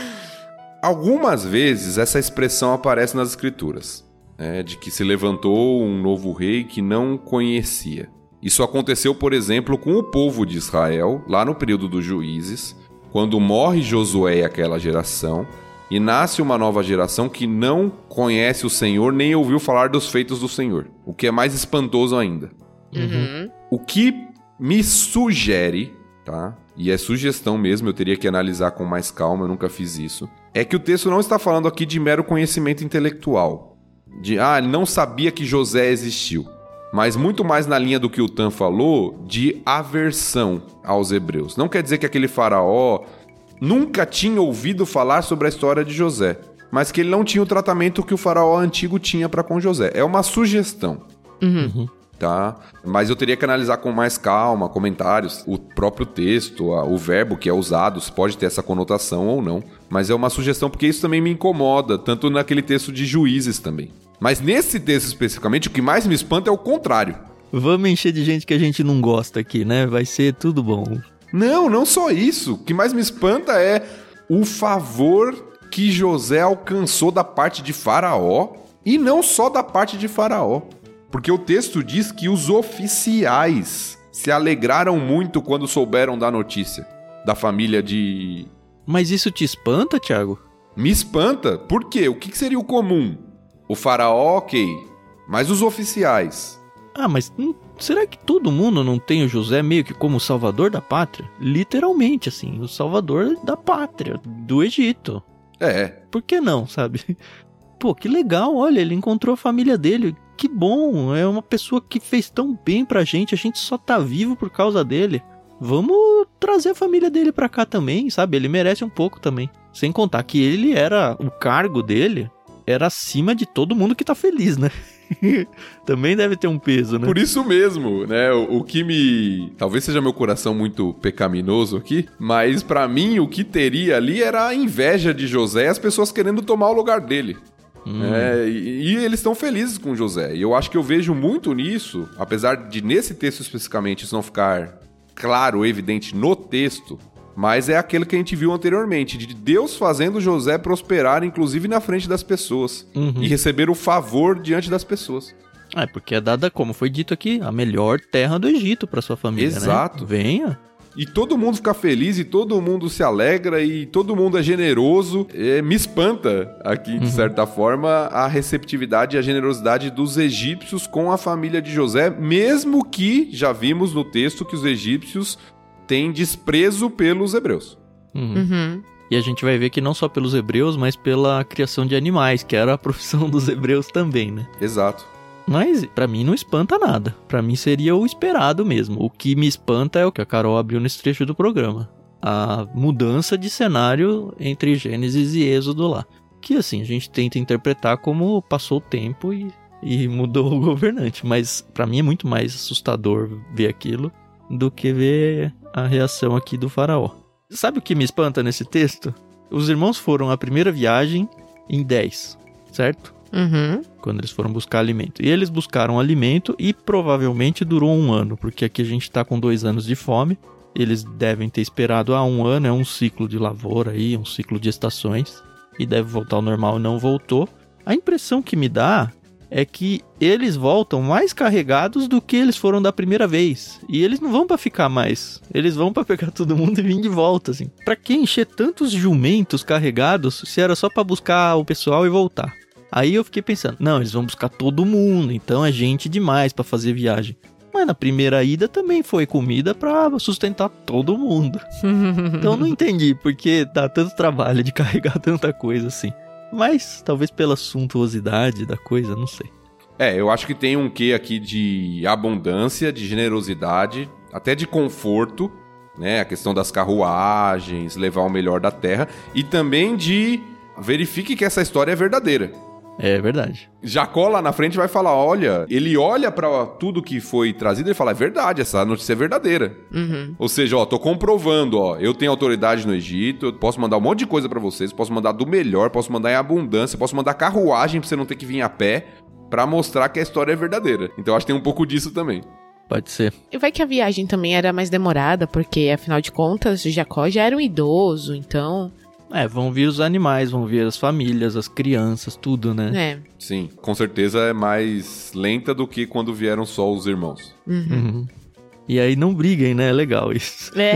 Speaker 3: Algumas vezes essa expressão aparece nas escrituras, né, de que se levantou um novo rei que não conhecia. Isso aconteceu, por exemplo, com o povo de Israel, lá no período dos juízes, quando morre Josué e aquela geração, e nasce uma nova geração que não conhece o Senhor nem ouviu falar dos feitos do Senhor, o que é mais espantoso ainda.
Speaker 2: Uhum.
Speaker 3: O que me sugere, tá? E é sugestão mesmo, eu teria que analisar com mais calma, eu nunca fiz isso. É que o texto não está falando aqui de mero conhecimento intelectual. De, ah, ele não sabia que José existiu. Mas muito mais na linha do que o Tan falou, de aversão aos hebreus. Não quer dizer que aquele faraó nunca tinha ouvido falar sobre a história de José, mas que ele não tinha o tratamento que o faraó antigo tinha para com José. É uma sugestão.
Speaker 2: Uhum.
Speaker 3: Tá? Mas eu teria que analisar com mais calma, comentários, o próprio texto, o verbo que é usado, pode ter essa conotação ou não. Mas é uma sugestão porque isso também me incomoda, tanto naquele texto de juízes também. Mas nesse texto especificamente, o que mais me espanta é o contrário.
Speaker 1: Vamos encher de gente que a gente não gosta aqui, né? Vai ser tudo bom.
Speaker 3: Não, não só isso. O que mais me espanta é o favor que José alcançou da parte de Faraó e não só da parte de Faraó. Porque o texto diz que os oficiais se alegraram muito quando souberam da notícia da família de.
Speaker 1: Mas isso te espanta, Thiago?
Speaker 3: Me espanta. Por quê? O que seria o comum? O faraó, ok. Mas os oficiais.
Speaker 1: Ah, mas hum, será que todo mundo não tem o José meio que como o salvador da pátria? Literalmente, assim, o salvador da pátria, do Egito.
Speaker 3: É.
Speaker 1: Por que não, sabe? [laughs] Pô, que legal, olha, ele encontrou a família dele. Que bom, é uma pessoa que fez tão bem pra gente, a gente só tá vivo por causa dele. Vamos trazer a família dele pra cá também, sabe? Ele merece um pouco também. Sem contar que ele era, o cargo dele era acima de todo mundo que tá feliz, né? [laughs] Também deve ter um peso, né?
Speaker 3: Por isso mesmo, né? O, o, que me. Talvez seja meu coração muito pecaminoso aqui, mas para mim o que teria ali era a inveja de José e as pessoas querendo tomar o lugar dele. Hum. É, e, e, eles estão felizes com José. E eu acho que eu vejo muito nisso, apesar de nesse texto especificamente isso não ficar claro, evidente no texto, mas é aquele que a gente viu anteriormente, de Deus fazendo José prosperar, inclusive na frente das pessoas,
Speaker 1: Uhum.
Speaker 3: e receber o favor diante das pessoas.
Speaker 1: É, porque é dada, como foi dito aqui, a melhor terra do Egito para sua família,
Speaker 3: Exato.
Speaker 1: né? Venha.
Speaker 3: E todo mundo fica feliz e todo mundo se alegra e todo mundo é generoso. É, me espanta aqui, de certa forma, a receptividade e a generosidade dos egípcios com a família de José, mesmo que já vimos no texto que os egípcios têm desprezo pelos hebreus.
Speaker 1: Uhum.
Speaker 2: Uhum.
Speaker 1: E a gente vai ver que não só pelos hebreus, mas pela criação de animais, que era a [laughs] profissão dos hebreus também, né?
Speaker 3: Exato.
Speaker 1: Mas pra mim não espanta nada. Pra mim seria o esperado mesmo. O que me espanta é o que a Carol abriu nesse trecho do programa. A mudança de cenário entre Gênesis e Êxodo lá. Que assim, a gente tenta interpretar como passou o tempo e, e mudou [laughs] o governante. Mas pra mim é muito mais assustador ver aquilo do que ver a reação aqui do faraó. Sabe o que me espanta nesse texto? Os irmãos foram a primeira viagem em 10, certo?
Speaker 2: Uhum.
Speaker 1: quando eles foram buscar alimento. E eles buscaram alimento e provavelmente durou um ano, porque aqui a gente tá com dois anos de fome. Eles devem ter esperado há um ano, é um ciclo de lavoura aí, um ciclo de estações, e deve voltar ao normal, não voltou. A impressão que me dá é que eles voltam mais carregados do que eles foram da primeira vez. E eles não vão pra ficar mais. Eles vão pra pegar todo mundo e vir de volta, assim. Pra que encher tantos jumentos carregados se era só pra buscar o pessoal e voltar? Aí eu fiquei pensando, não, eles vão buscar todo mundo, então é gente demais pra fazer viagem. Mas na primeira ida também foi comida pra sustentar todo mundo. [laughs] Então eu não entendi porque dá tanto trabalho de carregar [laughs] tanta coisa assim. Mas talvez pela suntuosidade da coisa, não sei.
Speaker 3: É, eu acho que tem um quê aqui de abundância, de generosidade, até de conforto, né? A questão das carruagens, levar o melhor da terra e também de verifique que essa história é verdadeira.
Speaker 1: É verdade.
Speaker 3: Jacó lá na frente vai falar, olha, ele olha pra tudo que foi trazido e fala, é verdade, essa notícia é verdadeira.
Speaker 2: Uhum.
Speaker 3: Ou seja, ó, tô comprovando, ó, eu tenho autoridade no Egito, eu posso mandar um monte de coisa pra vocês, posso mandar do melhor, posso mandar em abundância, posso mandar carruagem pra você não ter que vir a pé, pra mostrar que a história é verdadeira. Então acho que tem um pouco disso também.
Speaker 1: Pode ser.
Speaker 2: E vai que a viagem também era mais demorada, porque afinal de contas, Jacó já era um idoso, então.
Speaker 1: É, vão vir os animais, vão vir as famílias, as crianças, tudo, né?
Speaker 2: É.
Speaker 3: Sim, com certeza é mais lenta do que quando vieram só os irmãos.
Speaker 1: Uhum. E aí não briguem, né? É legal isso.
Speaker 2: É.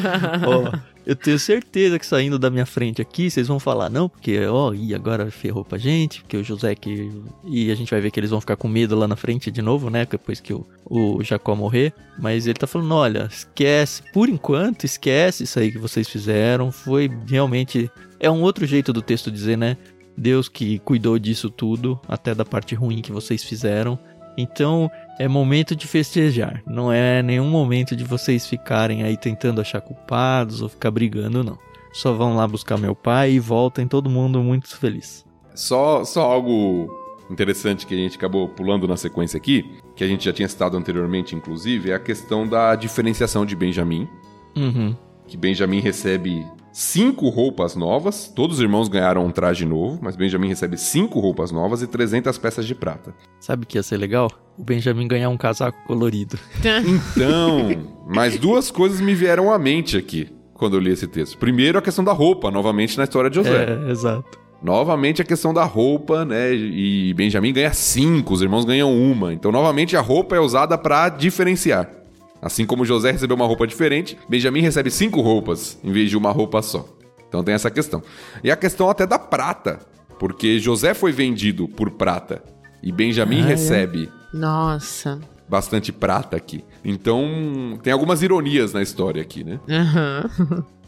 Speaker 2: [laughs]
Speaker 1: Ó, eu tenho certeza que saindo da minha frente aqui, vocês vão falar, não, porque, ó, e agora ferrou pra gente, porque o José que. E a gente vai ver que eles vão ficar com medo lá na frente de novo, né? Depois que o, o Jacó morrer. Mas ele tá falando, olha, esquece, por enquanto, esquece isso aí que vocês fizeram. Foi realmente. É um outro jeito do texto dizer, né? Deus que cuidou disso tudo, até da parte ruim que vocês fizeram. Então é momento de festejar, não é nenhum momento de vocês ficarem aí tentando achar culpados ou ficar brigando, não. Só vão lá buscar meu pai e voltem todo mundo muito feliz.
Speaker 3: Só, só algo interessante que a gente acabou pulando na sequência aqui, que a gente já tinha citado anteriormente, inclusive, é a questão da diferenciação de Benjamim.
Speaker 1: Uhum.
Speaker 3: Que Benjamim recebe cinco roupas novas, todos os irmãos ganharam um traje novo, mas Benjamim recebe cinco roupas novas e 300 peças de prata.
Speaker 1: Sabe o que ia ser legal? O Benjamin ganhar um casaco colorido. [laughs]
Speaker 3: Então, mais duas coisas me vieram à mente aqui quando eu li esse texto. Primeiro, a questão da roupa, novamente na história de José.
Speaker 1: É, exato.
Speaker 3: Novamente a questão da roupa, né? E Benjamin ganha cinco, os irmãos ganham uma. Então, novamente, a roupa é usada para diferenciar. Assim como José recebeu uma roupa diferente, Benjamin recebe cinco roupas em vez de uma roupa só. Então tem essa questão. E a questão até da prata, porque José foi vendido por prata e Benjamin
Speaker 1: é?
Speaker 3: recebe
Speaker 2: Nossa.
Speaker 3: bastante prata aqui. Então tem algumas ironias na história aqui, né?
Speaker 2: Aham.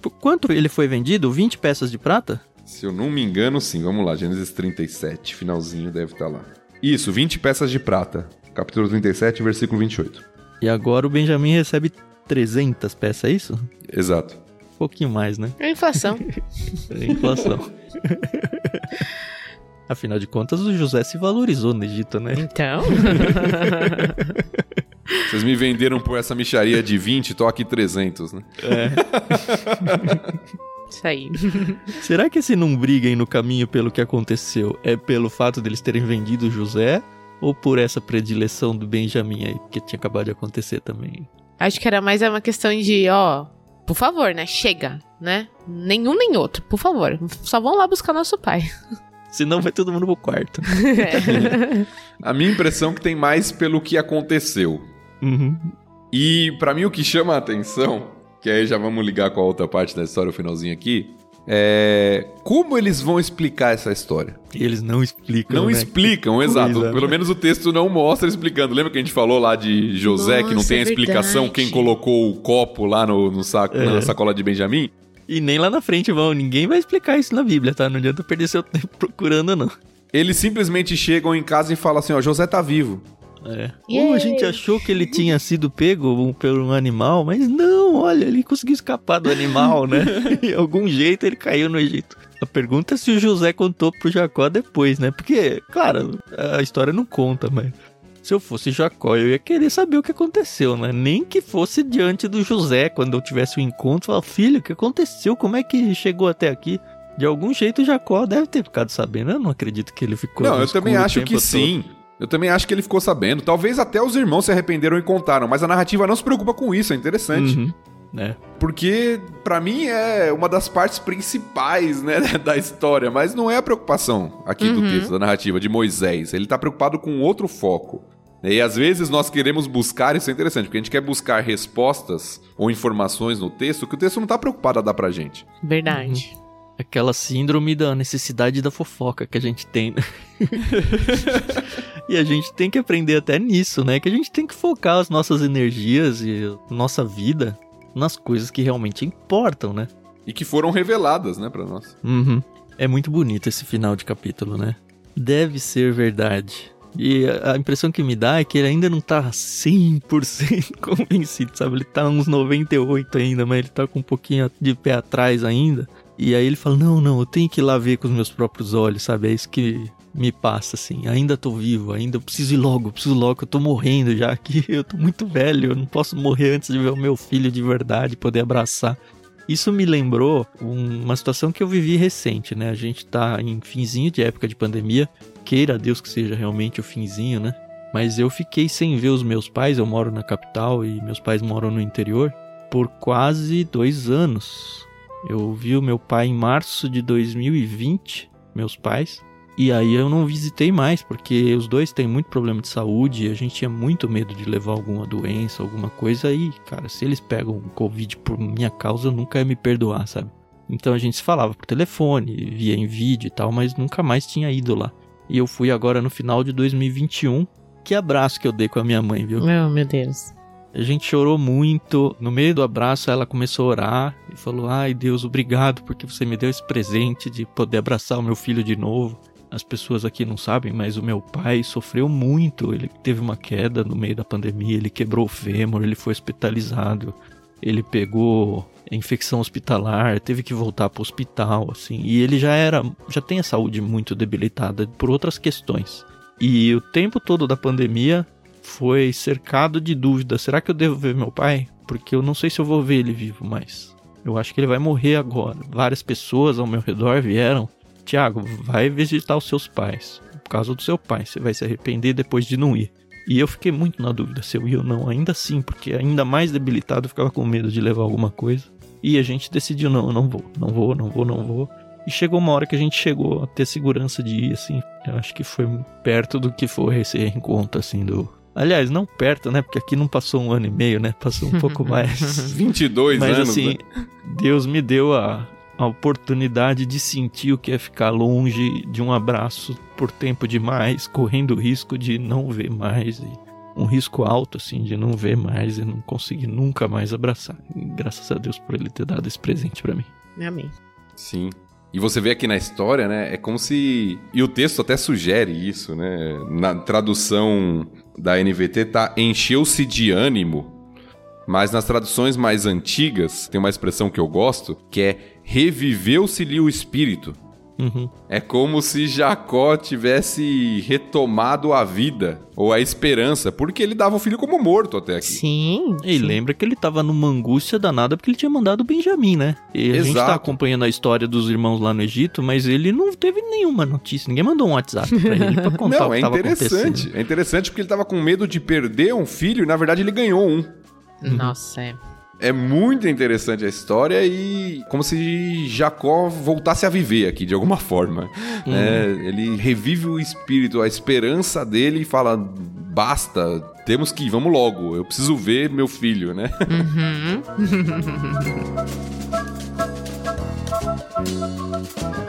Speaker 1: Por [laughs] quanto ele foi vendido? 20 peças de prata?
Speaker 3: Se eu não me engano, sim. Vamos lá, Gênesis 37, finalzinho deve estar lá. Isso, 20 peças de prata. Capítulo 37, versículo 28.
Speaker 1: E agora o Benjamin recebe 300 peças, é isso?
Speaker 3: Exato.
Speaker 1: Um pouquinho mais, né?
Speaker 2: É inflação.
Speaker 1: É inflação. Afinal de contas, o José se valorizou no Egito, né?
Speaker 2: Então. [laughs]
Speaker 3: Vocês me venderam por essa micharia de 20, tô aqui 300, né?
Speaker 2: Isso aí.
Speaker 1: Será que esse não briguem no caminho pelo que aconteceu é pelo fato deles terem vendido o José? Ou por essa predileção do Benjamin aí, que tinha acabado de acontecer também?
Speaker 2: Acho que era mais uma questão de, ó, por favor, né? Chega, né? Nenhum nem outro, por favor. Só vão lá buscar nosso pai. [laughs]
Speaker 1: Senão vai todo mundo pro quarto.
Speaker 2: É. [laughs]
Speaker 3: A minha impressão é que tem mais pelo que aconteceu.
Speaker 1: Uhum.
Speaker 3: E pra mim o que chama a atenção, que aí já vamos ligar com a outra parte da história, o finalzinho aqui, é como eles vão explicar essa história.
Speaker 1: Eles não explicam.
Speaker 3: Não
Speaker 1: né?
Speaker 3: explicam, exato.
Speaker 1: coisa,
Speaker 3: Pelo
Speaker 1: né?
Speaker 3: menos o texto não mostra explicando. Lembra que a gente falou lá de José, que não
Speaker 2: Nossa,
Speaker 3: tem a
Speaker 2: é
Speaker 3: explicação
Speaker 2: verdade.
Speaker 3: quem colocou o copo lá no, no saco,
Speaker 1: É.
Speaker 3: na sacola de Benjamin?
Speaker 1: E nem lá na frente vão. Ninguém vai explicar isso na Bíblia, tá? Não adianta perder seu [laughs] tempo procurando, não.
Speaker 3: Eles simplesmente chegam em casa e falam assim, ó, José tá vivo.
Speaker 1: É. Ou a gente achou que ele tinha sido pego um- por um animal, mas não, olha, ele conseguiu escapar do animal, né? [laughs] De algum jeito ele caiu no Egito. A pergunta é se o José contou pro Jacó depois, né? Porque, claro, a história não conta, mas se eu fosse Jacó, eu ia querer saber o que aconteceu, né? Nem que fosse diante do José, quando eu tivesse o encontro, falar, filho, o que aconteceu? Como é que chegou até aqui? De algum jeito o Jacó deve ter ficado sabendo. Eu não acredito que ele ficou.
Speaker 3: não,
Speaker 1: no
Speaker 3: eu também acho que
Speaker 1: todo.
Speaker 3: sim. Eu também acho que ele ficou sabendo. Talvez até os irmãos se arrependeram e contaram, mas a narrativa não se preocupa com isso, é interessante.
Speaker 1: Uhum. É.
Speaker 3: Porque, pra mim, é uma das partes principais, né, [laughs] da história. Mas não é a preocupação aqui do
Speaker 2: Uhum.
Speaker 3: texto, da narrativa de Moisés. Ele tá preocupado com outro foco. E às vezes nós queremos buscar, isso é interessante, porque a gente quer buscar respostas ou informações no texto que o texto não tá preocupado a dar pra gente.
Speaker 2: Verdade.
Speaker 1: Aquela síndrome da necessidade da fofoca que a gente tem. [laughs] e a gente tem que aprender até nisso, né? Que a gente tem que focar as nossas energias e nossa vida nas coisas que realmente importam, né?
Speaker 3: E que foram reveladas, né, pra nós.
Speaker 1: Uhum. É muito bonito esse final de capítulo, né? Deve ser verdade. E a a impressão que me dá é que ele ainda não tá 100% [laughs] convencido, sabe? Ele tá uns 98 ainda, mas ele tá com um pouquinho de pé atrás ainda. E aí ele fala: Não, não, eu tenho que ir lá ver com os meus próprios olhos, sabe? É isso que me passa, assim. Ainda tô vivo, ainda eu preciso ir logo, preciso logo, eu tô morrendo já aqui. [laughs] Eu tô muito velho, eu não posso morrer antes de ver o meu filho de verdade, poder abraçar. Isso me lembrou um- uma situação que eu vivi recente, né? A gente tá em finzinho de época de pandemia. Queira Deus que seja realmente o finzinho, né? Mas eu fiquei sem ver os meus pais. Eu moro na capital e meus pais moram no interior por quase dois anos. Eu vi o meu pai em março de 2020, meus pais. E aí eu não visitei mais, porque os dois têm muito problema de saúde e a gente tinha muito medo de levar alguma doença, alguma coisa. E, cara, se eles pegam Covid por minha causa, eu nunca ia me perdoar, sabe? Então a gente se falava por telefone, via em vídeo e tal, mas nunca mais tinha ido lá. E eu fui agora no final de 2021. Que abraço que eu dei com a minha mãe, viu?
Speaker 2: Meu, meu Deus.
Speaker 1: A gente chorou muito. No meio do abraço, ela começou a orar e falou: Ai, Deus, obrigado porque você me deu esse presente de poder abraçar o meu filho de novo. As pessoas aqui não sabem, mas o meu pai sofreu muito. Ele teve uma queda no meio da pandemia, ele quebrou o fêmur, ele foi hospitalizado, ele pegou infecção hospitalar, teve que voltar para o hospital, assim. E ele já era, já tem a saúde muito debilitada por outras questões. E o tempo todo da pandemia foi cercado de dúvidas. Será que eu devo ver meu pai? Porque eu não sei se eu vou ver ele vivo mais. Eu acho que ele vai morrer agora. Várias pessoas ao meu redor vieram. Tiago, vai visitar os seus pais. Por causa do seu pai. Você vai se arrepender depois de não ir. E eu fiquei muito na dúvida se eu ia ou não, ainda assim, porque ainda mais debilitado eu ficava com medo de levar alguma coisa. E a gente decidiu: não, eu não vou, não vou, não vou, não vou. E chegou uma hora que a gente chegou a ter segurança de ir, assim. Eu acho que foi perto do que foi esse reencontro, assim, do. Aliás, não perto, né? Porque aqui não passou um ano e meio, né? Passou um pouco [laughs] mais.
Speaker 3: 22
Speaker 1: Mas
Speaker 3: anos,
Speaker 1: assim,
Speaker 3: né?
Speaker 1: Deus me deu a, a oportunidade de sentir o que é ficar longe de um abraço por tempo demais, correndo o risco de não ver mais. E um risco alto, assim, de não ver mais e não conseguir nunca mais abraçar. E graças a Deus por ele ter dado esse presente pra mim.
Speaker 2: Amém.
Speaker 3: Sim. E você vê aqui na história, né? É como se. E o texto até sugere isso, né? Na tradução da NVT tá encheu-se de ânimo. Mas nas traduções mais antigas, tem uma expressão que eu gosto, que é reviveu-se-lhe o espírito.
Speaker 1: Uhum.
Speaker 3: É como se Jacó tivesse retomado a vida ou a esperança, porque ele dava o filho como morto até aqui.
Speaker 2: Sim.
Speaker 1: E
Speaker 2: sim.
Speaker 1: lembra que ele tava numa angústia danada porque ele tinha mandado o Benjamin, né? E a gente
Speaker 3: Exato.
Speaker 1: tá acompanhando a história dos irmãos lá no Egito, mas ele não teve nenhuma notícia. Ninguém mandou um WhatsApp pra ele pra [laughs] contar
Speaker 3: Não,
Speaker 1: o que
Speaker 3: é
Speaker 1: tava
Speaker 3: interessante. É interessante porque ele tava com medo de perder um filho e na verdade ele ganhou um.
Speaker 2: Nossa, é.
Speaker 3: É muito interessante a história e como se Jacó voltasse a viver aqui de alguma [laughs] forma. Uhum. É, ele revive o espírito, a esperança dele e fala: basta, temos que ir, vamos logo, eu preciso ver meu filho, né? Uhum. [laughs] [laughs]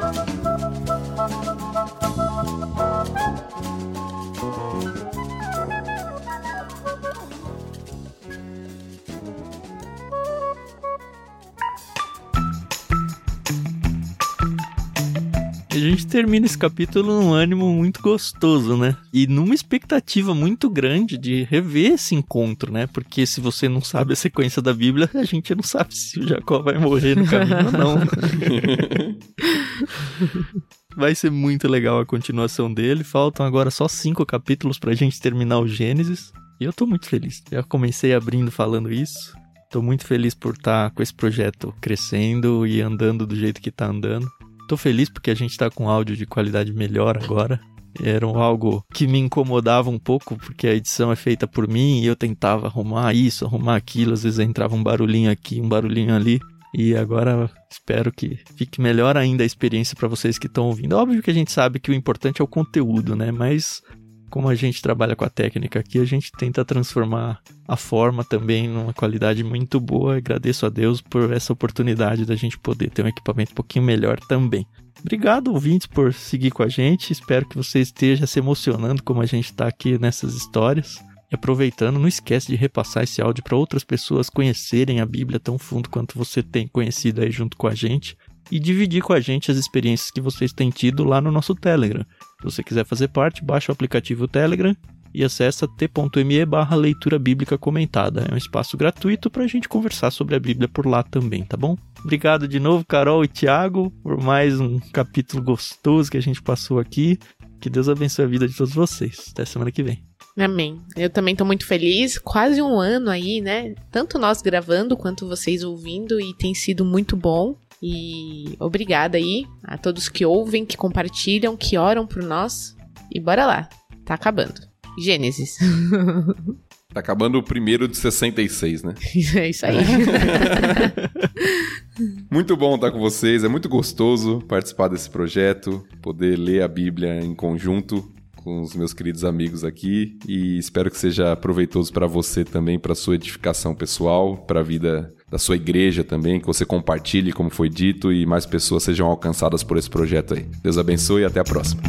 Speaker 1: A gente termina esse capítulo num ânimo muito gostoso, né? E numa expectativa muito grande de rever esse encontro, né? Porque se você não sabe a sequência da Bíblia, a gente não sabe se o Jacó vai morrer no caminho ou não. [laughs] vai ser muito legal a continuação dele. Faltam agora só cinco capítulos pra gente terminar o Gênesis. E eu tô muito feliz. Já comecei abrindo falando isso. Tô muito feliz por estar tá com esse projeto crescendo e andando do jeito que tá andando. Tô feliz porque a gente tá com áudio de qualidade melhor agora. Era algo que me incomodava um pouco, porque a edição é feita por mim e eu tentava arrumar isso, arrumar aquilo. Às vezes entrava um barulhinho aqui, um barulhinho ali. E agora espero que fique melhor ainda a experiência para vocês que estão ouvindo. Óbvio que a gente sabe que o importante é o conteúdo, né? Mas como a gente trabalha com a técnica aqui, a gente tenta transformar a forma também numa qualidade muito boa. Agradeço a Deus por essa oportunidade da gente poder ter um equipamento um pouquinho melhor também. Obrigado, ouvintes, por seguir com a gente. Espero que você esteja se emocionando como a gente está aqui nessas histórias. E aproveitando, não esquece de repassar esse áudio para outras pessoas conhecerem a Bíblia tão fundo quanto você tem conhecido aí junto com a gente e dividir com a gente as experiências que vocês têm tido lá no nosso Telegram. Se você quiser fazer parte, baixa o aplicativo Telegram e acessa t.me barra leitura bíblica comentada. É um espaço gratuito para a gente conversar sobre a Bíblia por lá também, tá bom? Obrigado de novo, Carol e Thiago, por mais um capítulo gostoso que a gente passou aqui. Que Deus abençoe a vida de todos vocês. Até semana que vem.
Speaker 2: Amém. Eu também tô muito feliz. Quase um ano aí, né? Tanto nós gravando quanto vocês ouvindo, e tem sido muito bom. E obrigada aí a todos que ouvem, que compartilham, que oram por nós. E bora lá, tá acabando. Gênesis. [laughs]
Speaker 3: Tá acabando o primeiro de 66, né?
Speaker 2: é isso aí. [laughs]
Speaker 3: muito bom estar com vocês, é muito gostoso participar desse projeto, poder ler a Bíblia em conjunto com os meus queridos amigos aqui e espero que seja proveitoso para você também, para sua edificação pessoal, para a vida da sua igreja também, que você compartilhe, como foi dito, e mais pessoas sejam alcançadas por esse projeto aí. Deus abençoe e até a próxima.